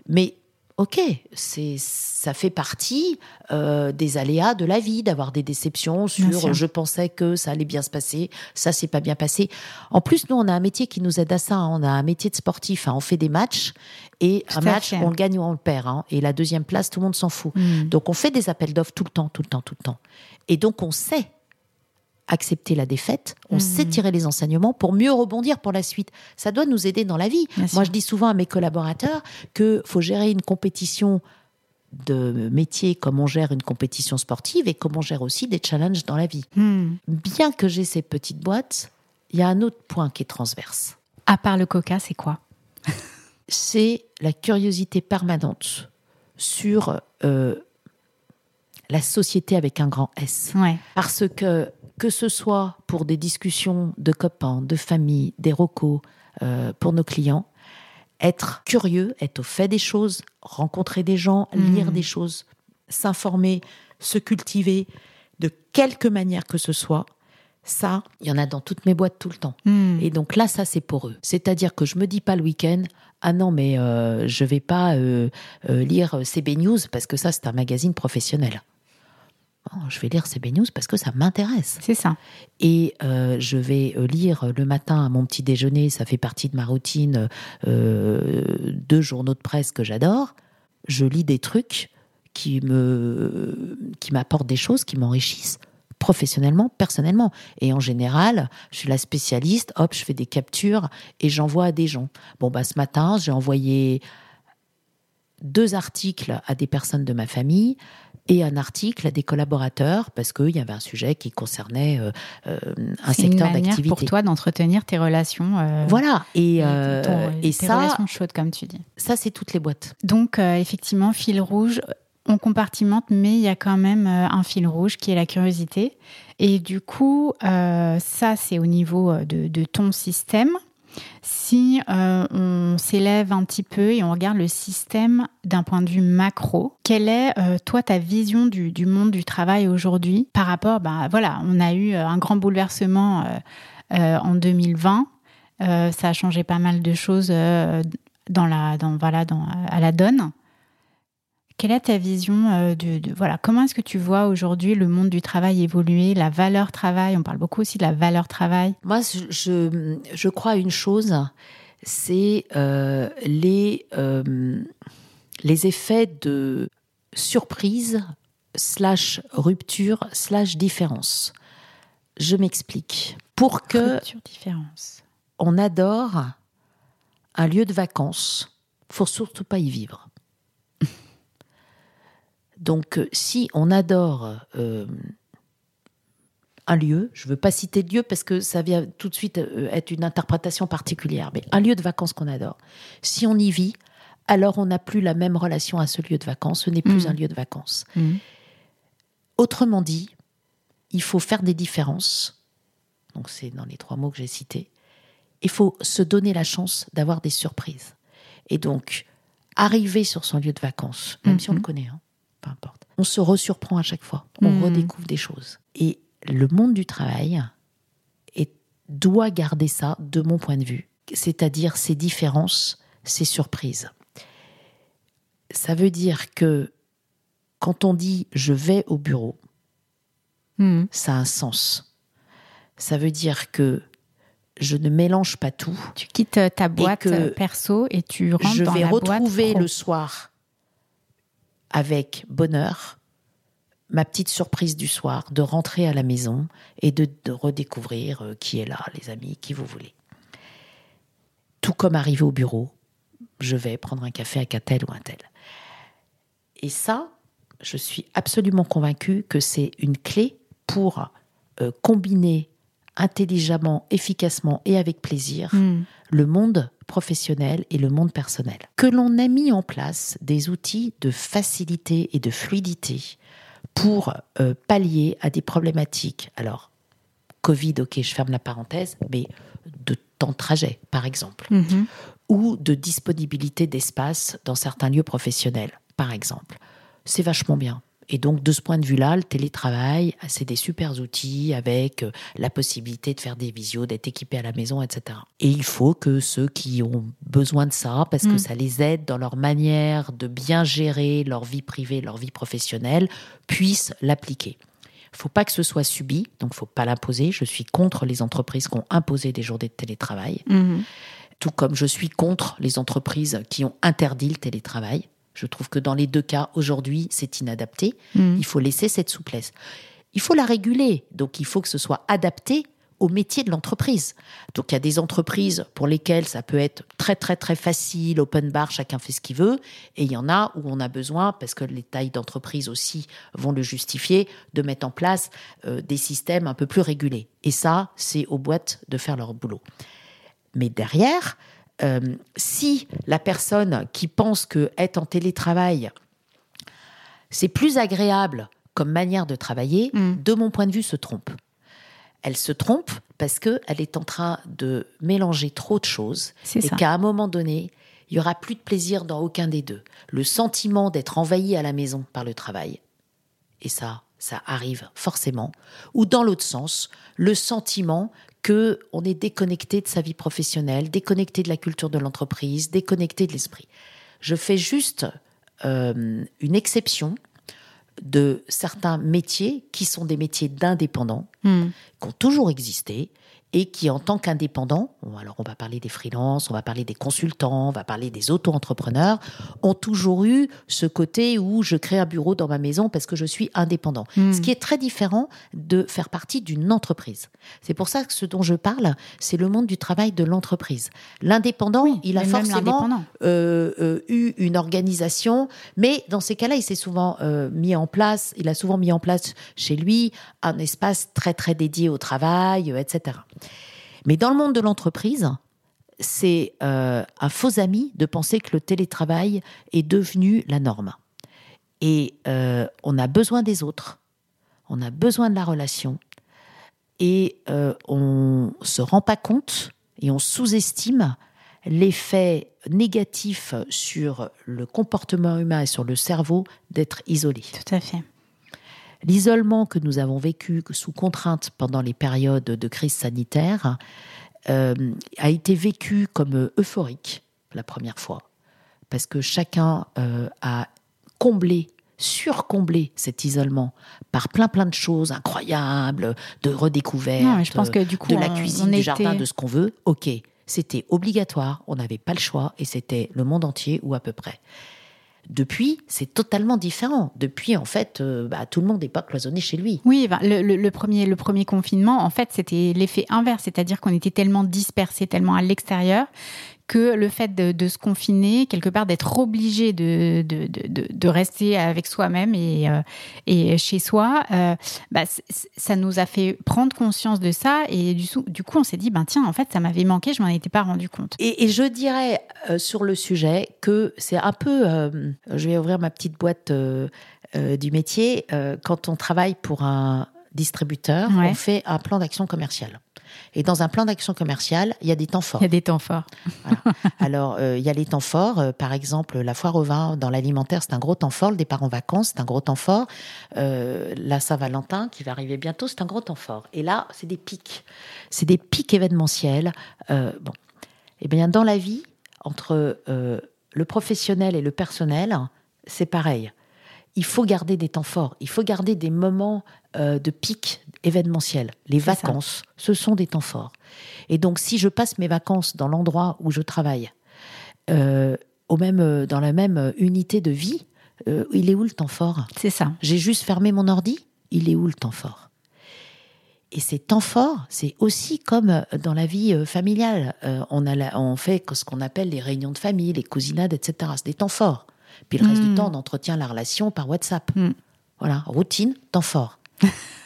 Mais ok, c'est ça fait partie euh, des aléas de la vie d'avoir des déceptions sur je pensais que ça allait bien se passer, ça s'est pas bien passé. En plus, nous, on a un métier qui nous aide à ça. hein. On a un métier de sportif. hein. On fait des matchs et Tout un match, fait. on le gagne ou on le perd. hein. Et la deuxième place, tout le monde s'en fout. Mm. Donc on fait des appels d'offres tout le temps, tout le temps, tout le temps. Et donc on sait accepter la défaite, on Mhm. sait tirer les enseignements pour mieux rebondir pour la suite. Ça doit nous aider dans la vie. Bien sûr. Moi je dis souvent à mes collaborateurs que faut gérer une compétition de métier comme on gère une compétition sportive et comme on gère aussi des challenges dans la vie. Mm. Bien que j'ai ces petites boîtes, il y a un autre point qui est transverse. À part le coca, c'est quoi? C'est la curiosité permanente sur euh, la société avec un grand S. Ouais. Parce que, que ce soit pour des discussions de copains, de famille, des recos, euh, pour nos clients, être curieux, être au fait des choses, rencontrer des gens, lire Mhm. des choses, s'informer, se cultiver, de quelque manière que ce soit, ça, il y en a dans toutes mes boîtes tout le temps. Mm. Et donc là, ça, c'est pour eux. C'est-à-dire que je me dis pas le week-end, ah non, mais euh, je vais pas euh, euh, lire CB News parce que ça, c'est un magazine professionnel. Non, je vais lire CB News parce que ça m'intéresse. C'est ça. Et euh, je vais euh, lire le matin à mon petit déjeuner, ça fait partie de ma routine, euh, deux journaux de presse que j'adore. Je lis des trucs qui me qui m'apportent des choses, qui m'enrichissent professionnellement, personnellement. Et en général, je suis la spécialiste, hop, je fais des captures et j'envoie à des gens. Bon, bah, ce matin, j'ai envoyé deux articles à des personnes de ma famille et un article à des collaborateurs parce qu'il y avait un sujet qui concernait euh, euh, un secteur d'activité. pour toi d'entretenir tes relations. euh, Voilà. Et, et euh, ton- et tes ça, relations chaudes, comme tu dis. ça c'est toutes les boîtes. Donc, effectivement, fil rouge, on compartimente, mais il y a quand même un fil rouge qui est la curiosité. Et du coup, ça, c'est au niveau de, de ton système. Si euh, on s'élève un petit peu et on regarde le système d'un point de vue macro, quelle est, euh, toi, ta vision du, monde du travail aujourd'hui par rapport, bah, voilà, on a eu euh, un grand bouleversement en 2020. Euh, ça a changé pas mal de choses dans la, dans, voilà, dans, à la donne. Quelle est ta vision euh, de, de- voilà comment est-ce que tu vois aujourd'hui le monde du travail évoluer, la valeur travail? On parle beaucoup aussi de la valeur travail. Moi, je, je, je crois à une chose, c'est euh, les, euh, les effets de surprise slash rupture slash différence. Je m'explique. Pour que Rupture, différence. on adore un lieu de vacances, faut surtout pas y vivre. Donc, euh, si on adore euh, un lieu, je veux pas citer de lieu parce que ça vient tout de suite euh, être une interprétation particulière, mais un lieu de vacances qu'on adore, si on y vit, alors on n'a plus la même relation à ce lieu de vacances, ce n'est plus Mhm. un lieu de vacances. Mhm. Autrement dit, il faut faire des différences. Donc c'est dans les trois mots que j'ai cités. Il faut se donner la chance d'avoir des surprises. Et donc, arriver sur son lieu de vacances, même si on le connaît, hein, peu importe, on se resurprend à chaque fois. On Mhm. redécouvre des choses. Et le monde du travail est- doit garder ça, de mon point de vue. C'est-à-dire ces différences, ces surprises. Ça veut dire que quand on dit je vais au bureau, Mhm. ça a un sens. Ça veut dire que je ne mélange pas tout. Tu quittes euh, ta boîte euh, perso et tu rentres Je dans vais la retrouver boîte le soir avec bonheur ma petite surprise du soir, de rentrer à la maison et de, de redécouvrir euh, qui est là, les amis, qui vous voulez. Tout comme arriver au bureau, je vais prendre un café avec un tel ou un tel. Et ça, je suis absolument convaincue que c'est une clé pour euh, combiner intelligemment, efficacement et avec plaisir Hmm. le monde professionnel et le monde personnel. Que l'on a mis en place des outils de facilité et de fluidité pour euh, pallier à des problématiques. Alors, Covid, ok, je ferme la parenthèse, mais de temps de trajet, par exemple, Mhm. ou de disponibilité d'espace dans certains lieux professionnels, par exemple. C'est vachement bien. Et donc, de ce point de vue-là, le télétravail, c'est des super outils avec euh, la possibilité de faire des visios, d'être équipé à la maison, etc. Et il faut que ceux qui ont besoin de ça, parce que Mm. ça les aide dans leur manière de bien gérer leur vie privée, leur vie professionnelle, puissent l'appliquer. Il faut pas que ce soit subi, donc faut pas l'imposer. Je suis contre les entreprises qui ont imposé des journées de télétravail Mhm. tout comme je suis contre les entreprises qui ont interdit le télétravail. Je trouve que dans les deux cas, aujourd'hui, c'est inadapté. Mhm. Il faut laisser cette souplesse. Il faut la réguler, donc il faut que ce soit adapté au métier de l'entreprise. Donc il y a des entreprises pour lesquelles ça peut être très très très facile, open bar, chacun fait ce qu'il veut, et il y en a où on a besoin, parce que les tailles d'entreprise aussi vont le justifier, de mettre en place euh, des systèmes un peu plus régulés. Et ça, c'est aux boîtes de faire leur boulot. Mais derrière, euh, si la personne qui pense que être en télétravail, c'est plus agréable comme manière de travailler, Mm. de mon point de vue, se trompe. Elle se trompe parce qu'elle est en train de mélanger trop de choses C'est et qu'à un moment donné, il y aura plus de plaisir dans aucun des deux. Le sentiment d'être envahi à la maison par le travail, et ça, ça arrive forcément, ou dans l'autre sens, le sentiment que on est déconnecté de sa vie professionnelle, déconnecté de la culture de l'entreprise, déconnecté de l'esprit. Je fais juste euh, une exception de certains métiers qui sont des métiers d'indépendants, Mhm. qui ont toujours existé et qui, en tant qu'indépendants, alors on va parler des freelances, on va parler des consultants, on va parler des auto-entrepreneurs, ont toujours eu ce côté où je crée un bureau dans ma maison parce que je suis indépendant. Mm. Ce qui est très différent de faire partie d'une entreprise. C'est pour ça que ce dont je parle, c'est le monde du travail de l'entreprise. L'indépendant, Oui, il a forcément euh, euh, eu une organisation, mais dans ces cas-là, il s'est souvent euh, mis en place, il a souvent mis en place chez lui un espace très très dédié au travail, etc. Mais dans le monde de l'entreprise, c'est euh, un faux ami de penser que le télétravail est devenu la norme. Et euh, on a besoin des autres, on a besoin de la relation, et euh, on se rend pas compte et on sous-estime l'effet négatif sur le comportement humain et sur le cerveau d'être isolé. Tout à fait. L'isolement que nous avons vécu sous contrainte pendant les périodes de crise sanitaire euh, a été vécu comme euphorique la première fois, parce que chacun euh, a comblé, surcomblé cet isolement par plein plein de choses incroyables, de redécouvertes, Non, je pense que du coup, de la cuisine, du jardin, de ce qu'on veut. Ok, c'était obligatoire, on n'avait pas le choix, et c'était le monde entier ou à peu près. Depuis, c'est totalement différent. Depuis, en fait, euh, bah, tout le monde n'est pas cloisonné chez lui. Oui, le, le- premier, le premier confinement, en fait, c'était l'effet inverse, c'est-à-dire qu'on était tellement dispersés, tellement à l'extérieur, que le fait de, se confiner, quelque part d'être obligé de, de, de, rester avec soi-même et, euh, et chez soi, euh, bah, ça nous a fait prendre conscience de ça et du, coup, on s'est dit, ben tiens, en fait, ça m'avait manqué, je m'en étais pas rendu compte. Et, je dirais euh, sur le sujet que c'est un peu, je vais ouvrir ma petite boîte du métier, quand on travaille pour un distributeur, Ouais. on fait un plan d'action commercial. Et dans un plan d'action commercial, il y a des temps forts. Il y a des temps forts. Voilà. Alors, euh, il y a les temps forts. euh, par exemple, la foire au vin dans l'alimentaire, c'est un gros temps fort. Le départ en vacances, c'est un gros temps fort. Euh, la Saint-Valentin, qui va arriver bientôt, c'est un gros temps fort. Et là, c'est des pics. C'est des pics événementiels. Bon. Eh bien, dans la vie, entre le professionnel et le personnel, c'est pareil. Il faut garder des temps forts. Il faut garder des moments euh, de pic événementiels. Les ça. vacances, ce sont des temps forts. Et donc, si je passe mes vacances dans l'endroit où je travaille, euh, au même, euh, dans la même unité de vie, euh, il est où le temps fort? C'est ça. J'ai juste fermé mon ordi, il est où le temps fort? Et ces temps forts, c'est aussi comme dans la vie familiale. Euh, on, a la- on fait ce qu'on appelle les réunions de famille, les cousinades, etc. C'est des temps forts. Puis le reste du Mm. temps, on entretient la relation par WhatsApp. Mm. Voilà, routine, temps fort.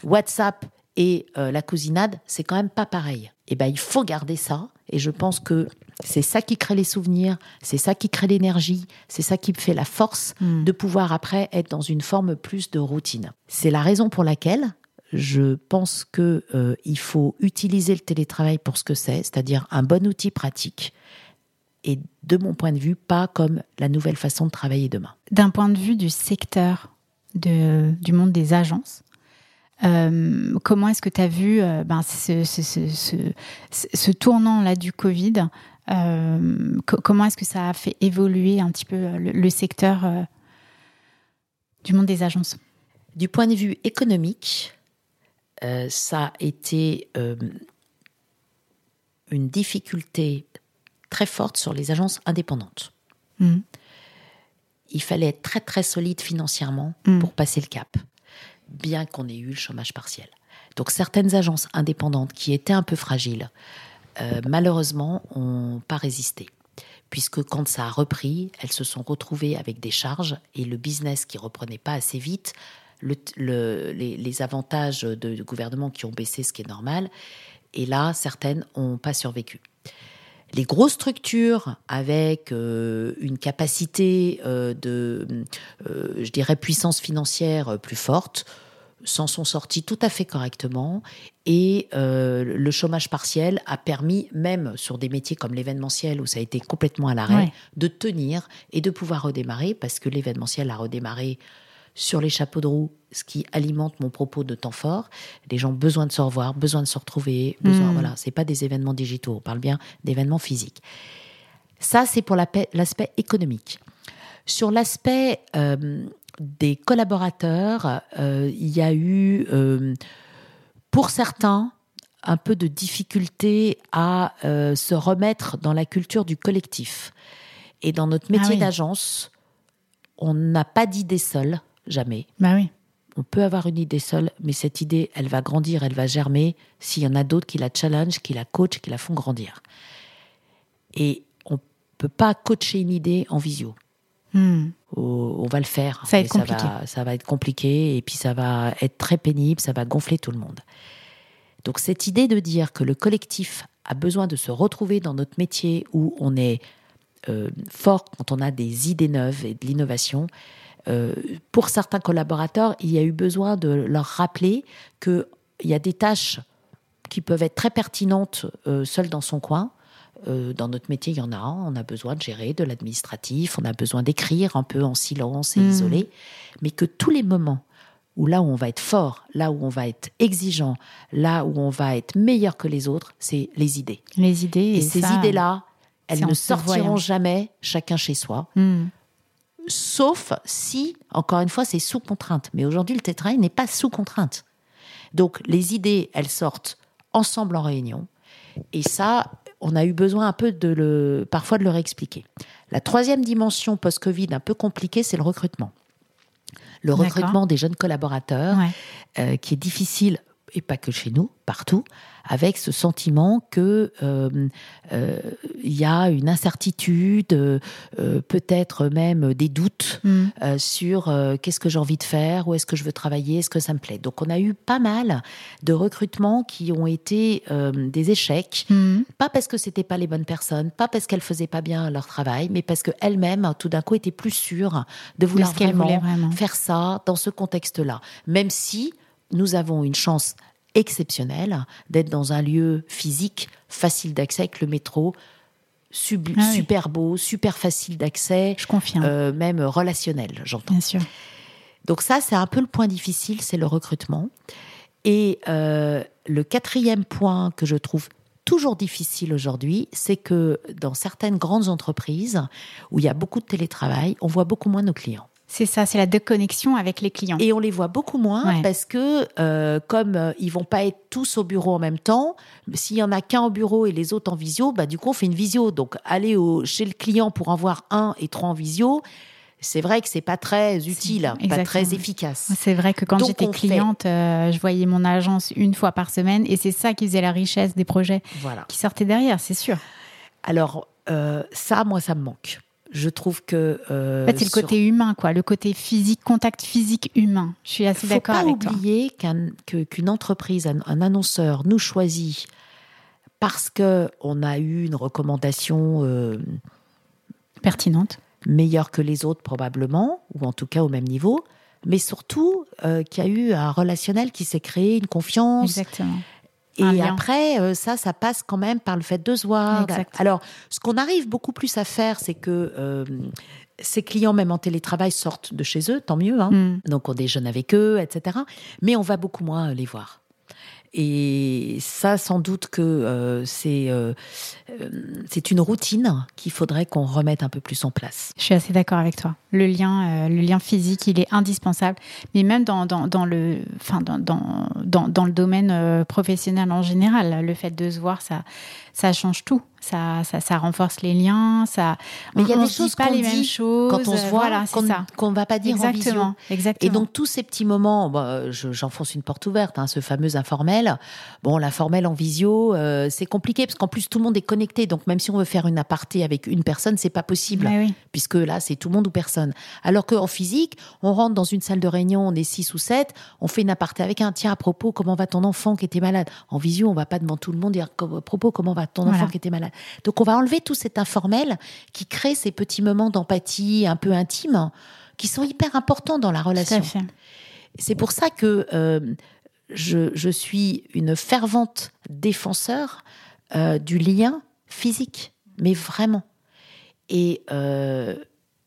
WhatsApp et euh, la cousinade, c'est quand même pas pareil. Et ben, il faut garder ça. Et je pense que c'est ça qui crée les souvenirs, c'est ça qui crée l'énergie, c'est ça qui fait la force Mm. de pouvoir après être dans une forme plus de routine. C'est la raison pour laquelle je pense que euh, il faut utiliser le télétravail pour ce que c'est, c'est-à-dire un bon outil pratique. Et de mon point de vue, pas comme la nouvelle façon de travailler demain. D'un point de vue du secteur de, du monde des agences, euh, comment est-ce que tu as vu euh, ben, ce, ce, ce, ce, ce tournant-là du Covid euh, co- Comment est-ce que ça a fait évoluer un petit peu le, le secteur du monde des agences? Du point de vue économique, ça a été une difficulté très forte sur les agences indépendantes. Mhm. Il fallait être très très solide financièrement Mm. pour passer le cap, bien qu'on ait eu le chômage partiel. Donc certaines agences indépendantes qui étaient un peu fragiles, euh, malheureusement, n'ont pas résisté. Puisque quand ça a repris, elles se sont retrouvées avec des charges et le business qui reprenait pas assez vite, le- le- les, les avantages de, de gouvernement qui ont baissé, ce qui est normal, et là, certaines n'ont pas survécu. Les grosses structures avec euh, une capacité euh, de, euh, je dirais, puissance financière plus forte, s'en sont sortis tout à fait correctement et le chômage partiel a permis, même sur des métiers comme l'événementiel où ça a été complètement à l'arrêt, Ouais. de tenir et de pouvoir redémarrer parce que l'événementiel a redémarré sur les chapeaux de roue, ce qui alimente mon propos de temps fort. Les gens ont besoin de se revoir, besoin de se retrouver, besoin, Mm. voilà, c'est pas des événements digitaux, on parle bien d'événements physiques. Ça, c'est pour l'aspect économique. Sur l'aspect euh, des collaborateurs, euh, il y a eu, euh, pour certains, un peu de difficulté à se remettre dans la culture du collectif. Et dans notre métier Ah oui. d'agence, on n'a pas d'idée seule, jamais. Bah oui. On peut avoir une idée seule, mais cette idée, elle va grandir, elle va germer s'il y en a d'autres qui la challenge, qui la coachent, qui la font grandir. Et on peut pas coacher une idée en visio. Hmm. On va le faire. Ça va être compliqué. va, ça va être compliqué et puis ça va être très pénible, ça va gonfler tout le monde. Donc cette idée de dire que le collectif a besoin de se retrouver dans notre métier où on est euh, fort quand on a des idées neuves et de l'innovation, euh, pour certains collaborateurs, il y a eu besoin de leur rappeler qu'il y a des tâches qui peuvent être très pertinentes euh, seul dans son coin. Euh, dans notre métier, il y en a. On a besoin de gérer de l'administratif, on a besoin d'écrire un peu en silence et Mm. isolé. Mais que tous les moments où là où on va être fort, là où on va être exigeant, là où on va être meilleur que les autres, c'est les idées. Les idées. Et, Et, ces idées-là, elles ne sortiront voyant. jamais chacun chez soi Hmm. Sauf si, encore une fois, c'est sous contrainte. Mais aujourd'hui, le tétrail n'est pas sous contrainte. Donc, les idées, elles sortent ensemble en réunion. Et ça, on a eu besoin un peu de le, parfois de le réexpliquer. La troisième dimension post-Covid un peu compliquée, c'est le recrutement. Le recrutement des jeunes collaborateurs, Ouais. euh, qui est difficile, et pas que chez nous, partout, avec ce sentiment que euh, euh, il y a une incertitude, euh, euh, peut-être même des doutes euh, sur euh, qu'est-ce que j'ai envie de faire, où est-ce que je veux travailler, est-ce que ça me plaît. Donc on a eu pas mal de recrutements qui ont été euh, des échecs, Hmm. pas parce que c'était pas les bonnes personnes, pas parce qu'elles faisaient pas bien leur travail, mais parce qu'elles-mêmes, tout d'un coup, étaient plus sûres de vouloir vraiment. faire ça dans ce contexte-là. Même si nous avons une chance exceptionnelle d'être dans un lieu physique facile d'accès avec le métro, sub- Ah oui. super beau, super facile d'accès, Je confirme. euh, même relationnel, j'entends. Bien sûr. Donc ça, c'est un peu le point difficile, c'est le recrutement. Et euh, le quatrième point que je trouve toujours difficile aujourd'hui, c'est que dans certaines grandes entreprises où il y a beaucoup de télétravail, on voit beaucoup moins nos clients. C'est ça, c'est la déconnexion avec les clients. Et on les voit beaucoup moins Ouais. parce que euh, comme euh, ils vont pas être tous au bureau en même temps, s'il y en a qu'un au bureau et les autres en visio, bah du coup on fait une visio. Donc aller au, chez le client pour en voir un et trois en visio, c'est vrai que c'est pas très utile, pas très efficace. C'est vrai que quand j'étais fait- cliente, euh, je voyais mon agence une fois par semaine et c'est ça qui faisait la richesse des projets Voilà. qui sortaient derrière, c'est sûr. Alors, euh, ça, moi, ça me manque. Je trouve que. en fait, c'est le côté humain, quoi, le côté physique, contact physique humain. Je suis assez d'accord avec toi. Faut pas oublier qu'une entreprise, un, annonceur nous choisit parce que on a eu une recommandation pertinente, meilleure que les autres probablement, ou en tout cas au même niveau, mais surtout qu'il y a eu un relationnel qui s'est créé, une confiance. Exactement. Et après, euh, ça, ça passe quand même par le fait de se voir. Alors, ce qu'on arrive beaucoup plus à faire, c'est que euh, ces clients, même en télétravail, sortent de chez eux, tant mieux. Hein. Mm. Donc, on déjeune avec eux, etc. Mais on va beaucoup moins les voir. Et ça, sans doute que euh, c'est euh, euh, c'est une routine qu'il faudrait qu'on remette un peu plus en place. Je suis assez d'accord avec toi. Le lien, le lien physique, il est indispensable. Mais même dans, dans, dans le, enfin dans, dans, dans, le domaine professionnel en général, le fait de se voir, ça, ça change tout ça, ça, ça, renforce les liens, ça. Mais il y a des choses pas les mêmes choses quand on se voit, voilà, qu'on ne va pas dire exactement, en visio. Exactement. Et donc tous ces petits moments, bah, j'enfonce une porte ouverte, hein, ce fameux informel. Bon, l'informel en visio, euh, c'est compliqué parce qu'en plus tout le monde est connecté, donc même si on veut faire une aparté avec une personne, c'est pas possible, oui. puisque là c'est tout le monde ou personne. Alors qu'en physique, on rentre dans une salle de réunion, on est six ou sept, on fait une aparté avec un tiens à propos, comment va ton enfant qui était malade? En visio, on va pas devant tout le monde dire à propos comment va ton enfant qui était malade? Donc on va enlever tout cet informel qui crée ces petits moments d'empathie un peu intimes qui sont hyper importants dans la relation. C'est pour ça que euh, je, suis une fervente défenseur euh, du lien physique, mais vraiment. Et euh,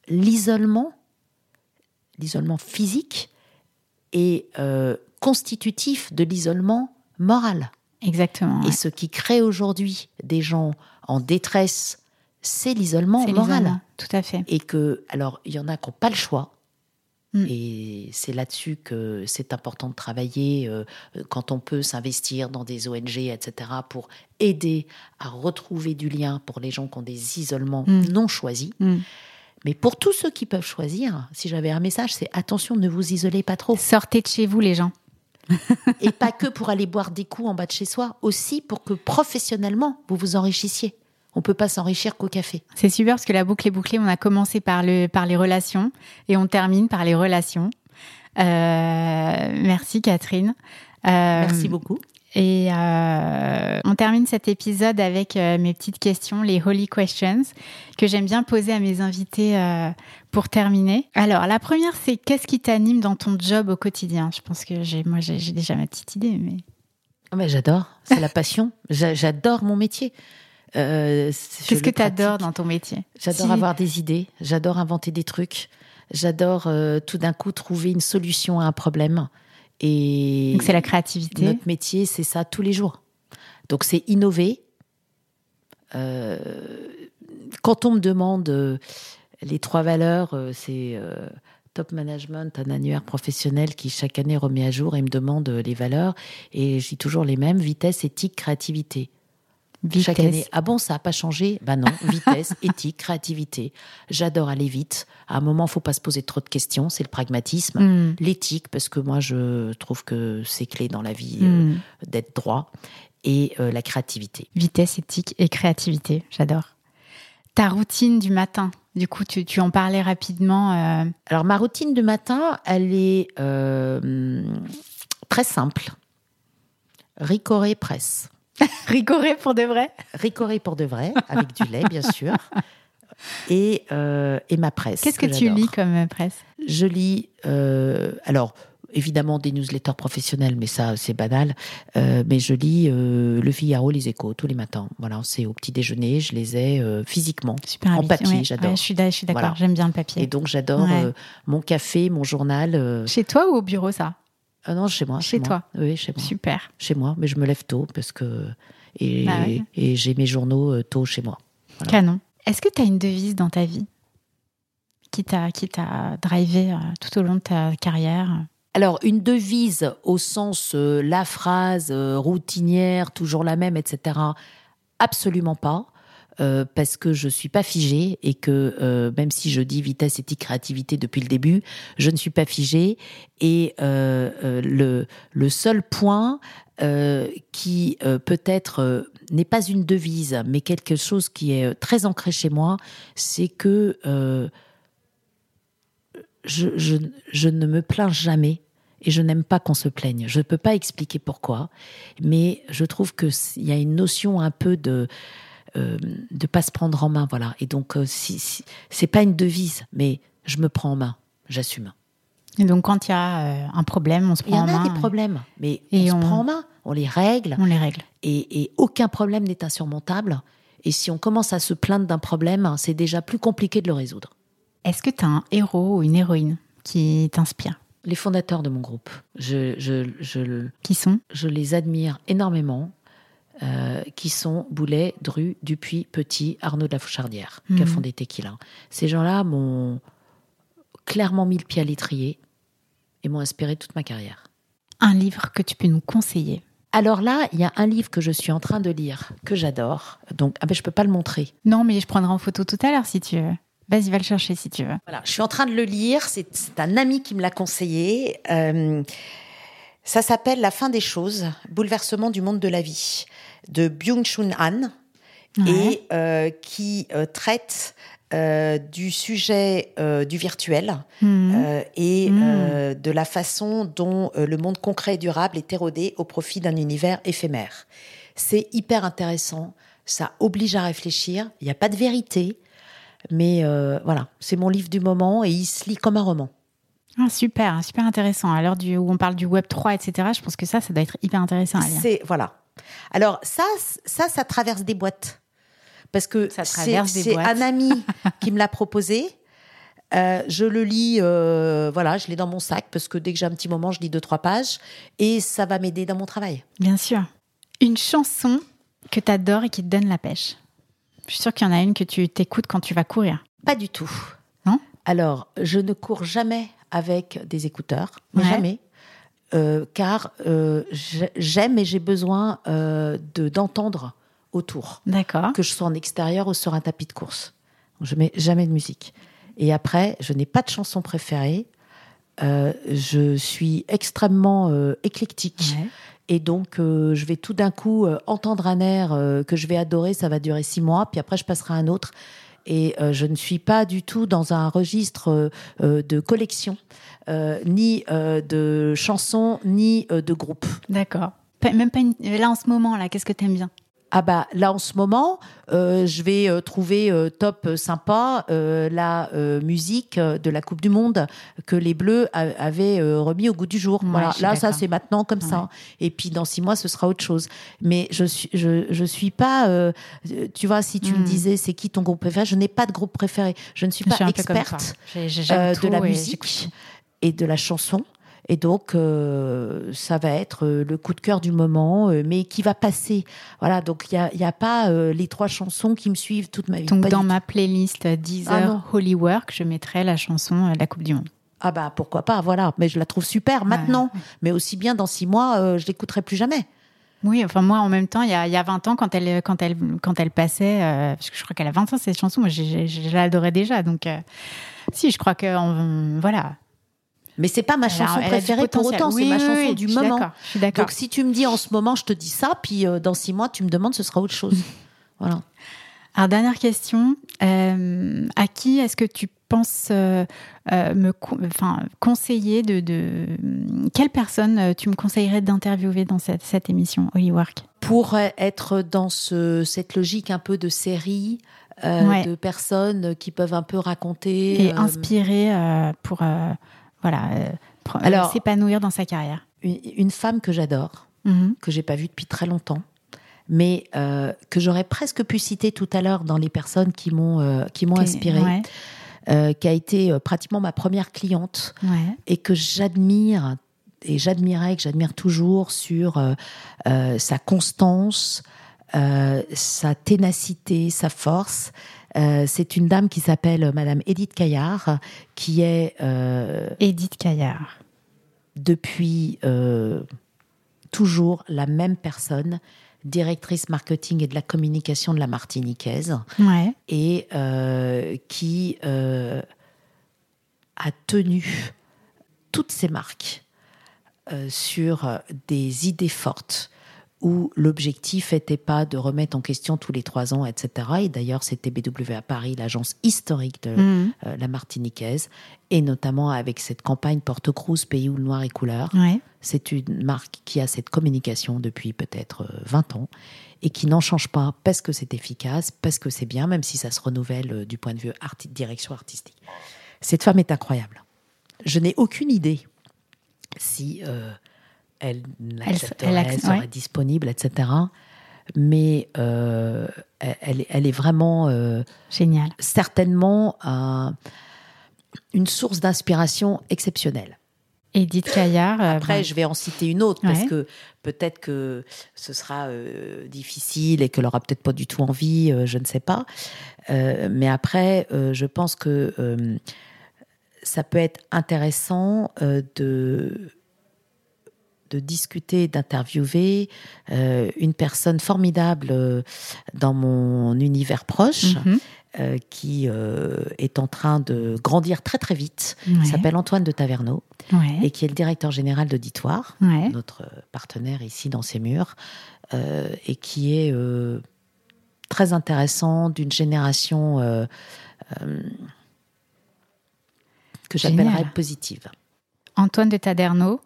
l'isolement, l'isolement physique est constitutif de l'isolement moral. Exactement. Et ce qui crée aujourd'hui des gens en détresse, c'est l'isolement moral. Tout à fait. Et que, alors, il y en a qui n'ont pas le choix. Mm. Et c'est là-dessus que c'est important de travailler euh, quand on peut s'investir dans des ONG, etc., pour aider à retrouver du lien pour les gens qui ont des isolements mm. non choisis. Mm. Mais pour tous ceux qui peuvent choisir, si j'avais un message, c'est attention, ne vous isolez pas trop. Sortez de chez vous, les gens et pas que pour aller boire des coups en bas de chez soi, aussi pour que professionnellement, vous vous enrichissiez. On peut pas s'enrichir qu'au café. C'est super parce que la boucle est bouclée. On a commencé par, le, par les relations et on termine par les relations. Euh, merci Catherine. Euh, merci beaucoup. Et euh, on termine cet épisode avec euh, mes petites questions, les Holy Questions, que j'aime bien poser à mes invités euh, pour terminer. Alors, la première, c'est qu'est-ce qui t'anime dans ton job au quotidien? Je pense que j'ai, moi, j'ai déjà ma petite idée, mais. Oh, mais j'adore, c'est la passion. J'adore mon métier. Qu'est-ce que tu adores dans ton métier? J'adore avoir des idées, j'adore inventer des trucs, j'adore tout d'un coup trouver une solution à un problème. Et Donc c'est la créativité. Notre métier, c'est ça tous les jours. Donc c'est innover. Euh, quand on me demande euh, les trois valeurs, euh, c'est top management, un annuaire professionnel qui chaque année remet à jour et me demande les valeurs. Et j'ai toujours les mêmes vitesse, éthique, créativité. Vitesse. Chaque année. Ah bon, ça n'a pas changé? Ben non, vitesse, éthique, créativité. J'adore aller vite. À un moment, faut pas se poser trop de questions, c'est le pragmatisme. Hmm. L'éthique, parce que moi, je trouve que c'est clé dans la vie euh, hmm. d'être droit. Et euh, la créativité. Vitesse, éthique et créativité, j'adore. Ta routine du matin, du coup, tu, tu en parlais rapidement. Euh. Alors, ma routine du matin, elle est très simple. Ricoré presse. Ricoré pour de vrai Ricoré pour de vrai, avec du lait, bien sûr. Et, euh, et ma presse. Qu'est-ce que, tu lis comme presse? Je lis, euh, alors, évidemment des newsletters professionnels, mais ça, c'est banal. Euh, mais je lis Le Figaro, les Échos tous les matins. Voilà, c'est au petit déjeuner, je les ai physiquement, Super en papier, j'adore. je suis d'accord, j'aime bien le papier. Et donc, j'adore mon café, mon journal. Chez toi ou au bureau, ça? Ah non, chez moi. Chez, toi Oui, chez moi. Super. Chez moi, mais je me lève tôt parce que. Et, bah et j'ai mes journaux euh, tôt chez moi. Canon. Est-ce que tu as une devise dans ta vie qui t'a, qui t'a drivé euh, tout au long de ta carrière? Alors, une devise au sens euh, la phrase routinière, toujours la même, etc. Absolument pas. Euh, parce que je suis pas figée et que euh, même si je dis vitesse, éthique, créativité depuis le début, je ne suis pas figée. Et euh, le, le seul point qui peut être n'est pas une devise, mais quelque chose qui est très ancré chez moi, c'est que je, je, ne me plains jamais et je n'aime pas qu'on se plaigne. Je ne peux pas expliquer pourquoi, mais je trouve qu'il y a une notion un peu de euh, de pas se prendre en main, voilà. Et donc, euh, si, c'est pas une devise, mais je me prends en main, j'assume. Et donc, quand il y a euh, un problème, on se prend en main. Il y en a des problèmes, mais on, se prend en main, on les règle. On les règle. Et, et aucun problème n'est insurmontable. Et si on commence à se plaindre d'un problème, c'est déjà plus compliqué de le résoudre. Est-ce que tu as un héros ou une héroïne qui t'inspire? Les fondateurs de mon groupe. Je, je, je, qui sont? Je les admire énormément. Euh, qui sont Boulet, Dru, Dupuis, Petit, Arnaud de la Fouchardière, qui a mhm. fondé Tequila. Ces gens-là m'ont clairement mis le pied à l'étrier et m'ont inspiré toute ma carrière. Un livre que tu peux nous conseiller alors là, il y a un livre que je suis en train de lire, que j'adore. Donc, ah ben, je peux pas le montrer. Non, mais je prendrai en photo tout à l'heure si tu veux. Vas-y, va le chercher si tu veux. Voilà, je suis en train de le lire. C'est un ami qui me l'a conseillé. Euh, ça s'appelle La fin des choses, bouleversement du monde de la vie, de Byung-Chun Han, et euh, qui euh, traite euh, du sujet du virtuel mhm. et mhm. de la façon dont le monde concret et durable est érodé au profit d'un univers éphémère. C'est hyper intéressant, ça oblige à réfléchir, il n'y a pas de vérité, mais voilà, c'est mon livre du moment et il se lit comme un roman. Ah, super, super intéressant. À l'heure où on parle du Web 3, etc., je pense que ça, ça doit être hyper intéressant à lire. C'est, voilà. Alors, ça, ça, ça traverse des boîtes. Parce que c'est un ami qui me l'a proposé. Euh, je le lis, euh, voilà, je l'ai dans mon sac parce que dès que j'ai un petit moment, je lis deux, trois pages et ça va m'aider dans mon travail. Bien sûr. Une chanson que tu adores et qui te donne la pêche. Je suis sûre qu'il y en a une que tu t'écoutes quand tu vas courir. Pas du tout. Non? Alors, je ne cours jamais avec des écouteurs, jamais. Euh, car euh, j'aime et j'ai besoin euh, de d'entendre autour. D'accord. Que je sois en extérieur ou sur un tapis de course. Je mets jamais de musique. Et après, je n'ai pas de chanson préférée. je suis extrêmement éclectique. Et donc, je vais tout d'un coup entendre un air que je vais adorer. Ça va durer six mois. Puis après, je passerai à un autre et euh, je ne suis pas du tout dans un registre euh, euh, de collection, ni de chansons, ni de groupe. D'accord. Même pas là en ce moment là, qu'est-ce que tu aimes bien? Ah bah là en ce moment, euh, je vais euh, trouver euh, top sympa la musique de la Coupe du Monde que les Bleus avaient remis au goût du jour. voilà. Là, ça c'est maintenant comme ça. Et puis dans six mois, ce sera autre chose. Mais je suis, je, je suis pas. tu vois, si tu me hmm. disais c'est qui ton groupe préféré, je n'ai pas de groupe préféré. Je ne suis pas experte de la musique et de la chanson. Et donc, euh, ça va être euh, le coup de cœur du moment, euh, mais qui va passer. Voilà, donc il n'y a, y a, pas les trois chansons qui me suivent toute ma vie. Donc, dans ma playlist Deezer ah Holy Work, je mettrai la chanson La Coupe du Monde. Ah bah pourquoi pas, voilà. Mais je la trouve super maintenant. Mais aussi bien dans six mois, je l'écouterai plus jamais. Oui, enfin moi en même temps, il y a, il y a 20 ans quand elle quand elle quand elle passait, parce que je crois qu'elle a 20 ans cette chanson, moi je l'adorais déjà, donc si je crois que voilà, mais c'est pas ma chanson préférée pour autant, c'est ma chanson du moment. Donc si tu me dis en ce moment, je te dis ça, puis euh, dans six mois, tu me demandes, ce sera autre chose. voilà. Alors dernière question, euh, à qui est-ce que tu penses euh, me, enfin conseiller de, de, quelle personne tu me conseillerais d'interviewer dans cette, cette émission Work Pour être dans ce, cette logique un peu de série. de personnes qui peuvent un peu raconter et inspirer pour voilà, euh, Alors, s'épanouir dans sa carrière. Une, femme que j'adore, mhm. que j'ai pas vue depuis très longtemps, mais euh, que j'aurais presque pu citer tout à l'heure dans les personnes qui m'ont euh, qui m'ont inspirée, qui a été pratiquement ma première cliente et que j'admire et j'admirais que j'admire toujours sur sa constance, sa ténacité, sa force. Euh, c'est une dame qui s'appelle Madame Edith Caillard, qui est... Euh, Edith Caillard. Depuis euh, toujours la même personne, directrice marketing et de la communication de la Martiniquaise, et qui a tenu toutes ses marques sur des idées fortes, où l'objectif n'était pas de remettre en question tous les trois ans, etc. Et d'ailleurs, c'était BW à Paris, l'agence historique de Mhm. euh, la Martiniquaise, et notamment avec cette campagne Porte Cruz, pays où le noir est couleur. Ouais. C'est une marque qui a cette communication depuis peut-être euh, 20 ans et qui n'en change pas parce que c'est efficace, parce que c'est bien, même si ça se renouvelle euh, du point de vue arti- direction artistique. Cette femme est incroyable. Je n'ai aucune idée si euh, elle l'accepterait, elle acc- serait ouais. disponible, etc. Mais euh, elle, elle est- elle vraiment euh, certainement un- une source d'inspiration exceptionnelle. Edith Caillard. euh, Après, ben, je vais en citer une autre parce que peut-être que ce sera euh, difficile et qu'elle aura peut-être pas du tout envie, euh, je ne sais pas. Euh, mais après, euh, je pense que euh, ça peut être intéressant euh, de de discuter, d'interviewer euh, une personne formidable euh, dans mon univers proche, mhm. euh, qui euh, est en train de grandir très très vite. Ouais. Il s'appelle Antoine de Taverneau Ouais. et qui est le directeur général d'Auditoire, Ouais. notre partenaire ici dans ces murs, euh, et qui est très intéressant d'une génération que j'appellerais positive. Antoine de Taderneau,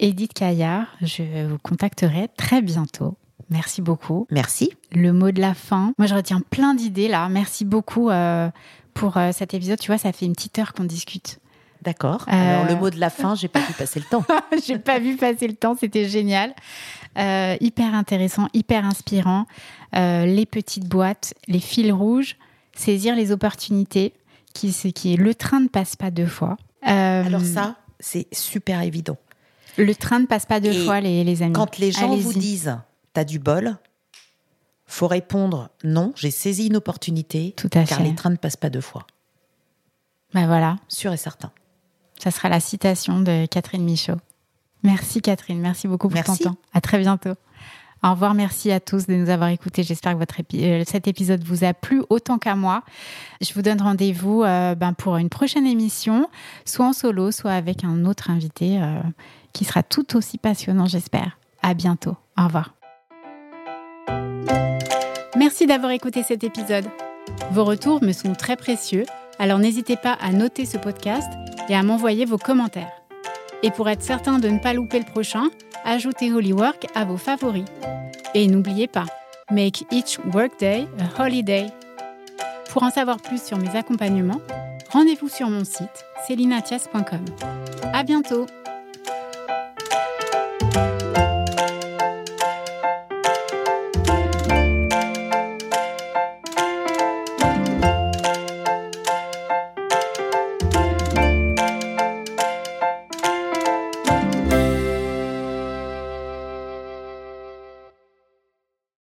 Edith Caillard, je vous contacterai très bientôt. Merci beaucoup. Merci. Le mot de la fin. Moi, je retiens plein d'idées là. Merci beaucoup euh, pour euh, cet épisode. Tu vois, ça fait une petite heure qu'on discute. D'accord. Euh, Alors le mot de la fin, j'ai pas pu passer le temps. J'ai pas vu passer le temps, c'était génial. Hyper intéressant, hyper inspirant. Les petites boîtes, les fils rouges, saisir les opportunités. Qui, qui le train ne passe pas deux fois. Alors ça, c'est super évident. Le train ne passe pas deux Et fois, les, les amis. Quand les gens vous disent t'as du bol, faut répondre non, j'ai saisi une opportunité, Tout à car fait. les trains ne passent pas deux fois. Bah voilà, Sûr et certain. ça sera la citation de Catherine Michaud. Merci Catherine, merci beaucoup pour Merci. ton temps. À très bientôt. Au revoir, merci à tous de nous avoir écoutés. J'espère que votre épi- euh, cet épisode vous a plu autant qu'à moi. Je vous donne rendez-vous euh, ben, pour une prochaine émission, soit en solo, soit avec un autre invité euh, qui sera tout aussi passionnant, j'espère. À bientôt. Au revoir. Merci d'avoir écouté cet épisode. Vos retours me sont très précieux, alors n'hésitez pas à noter ce podcast et à m'envoyer vos commentaires. Et pour être certain de ne pas louper le prochain, ajoutez Holywork à vos favoris. Et n'oubliez pas, make each workday a holiday. Pour en savoir plus sur mes accompagnements, rendez-vous sur mon site celinatias.com. À bientôt!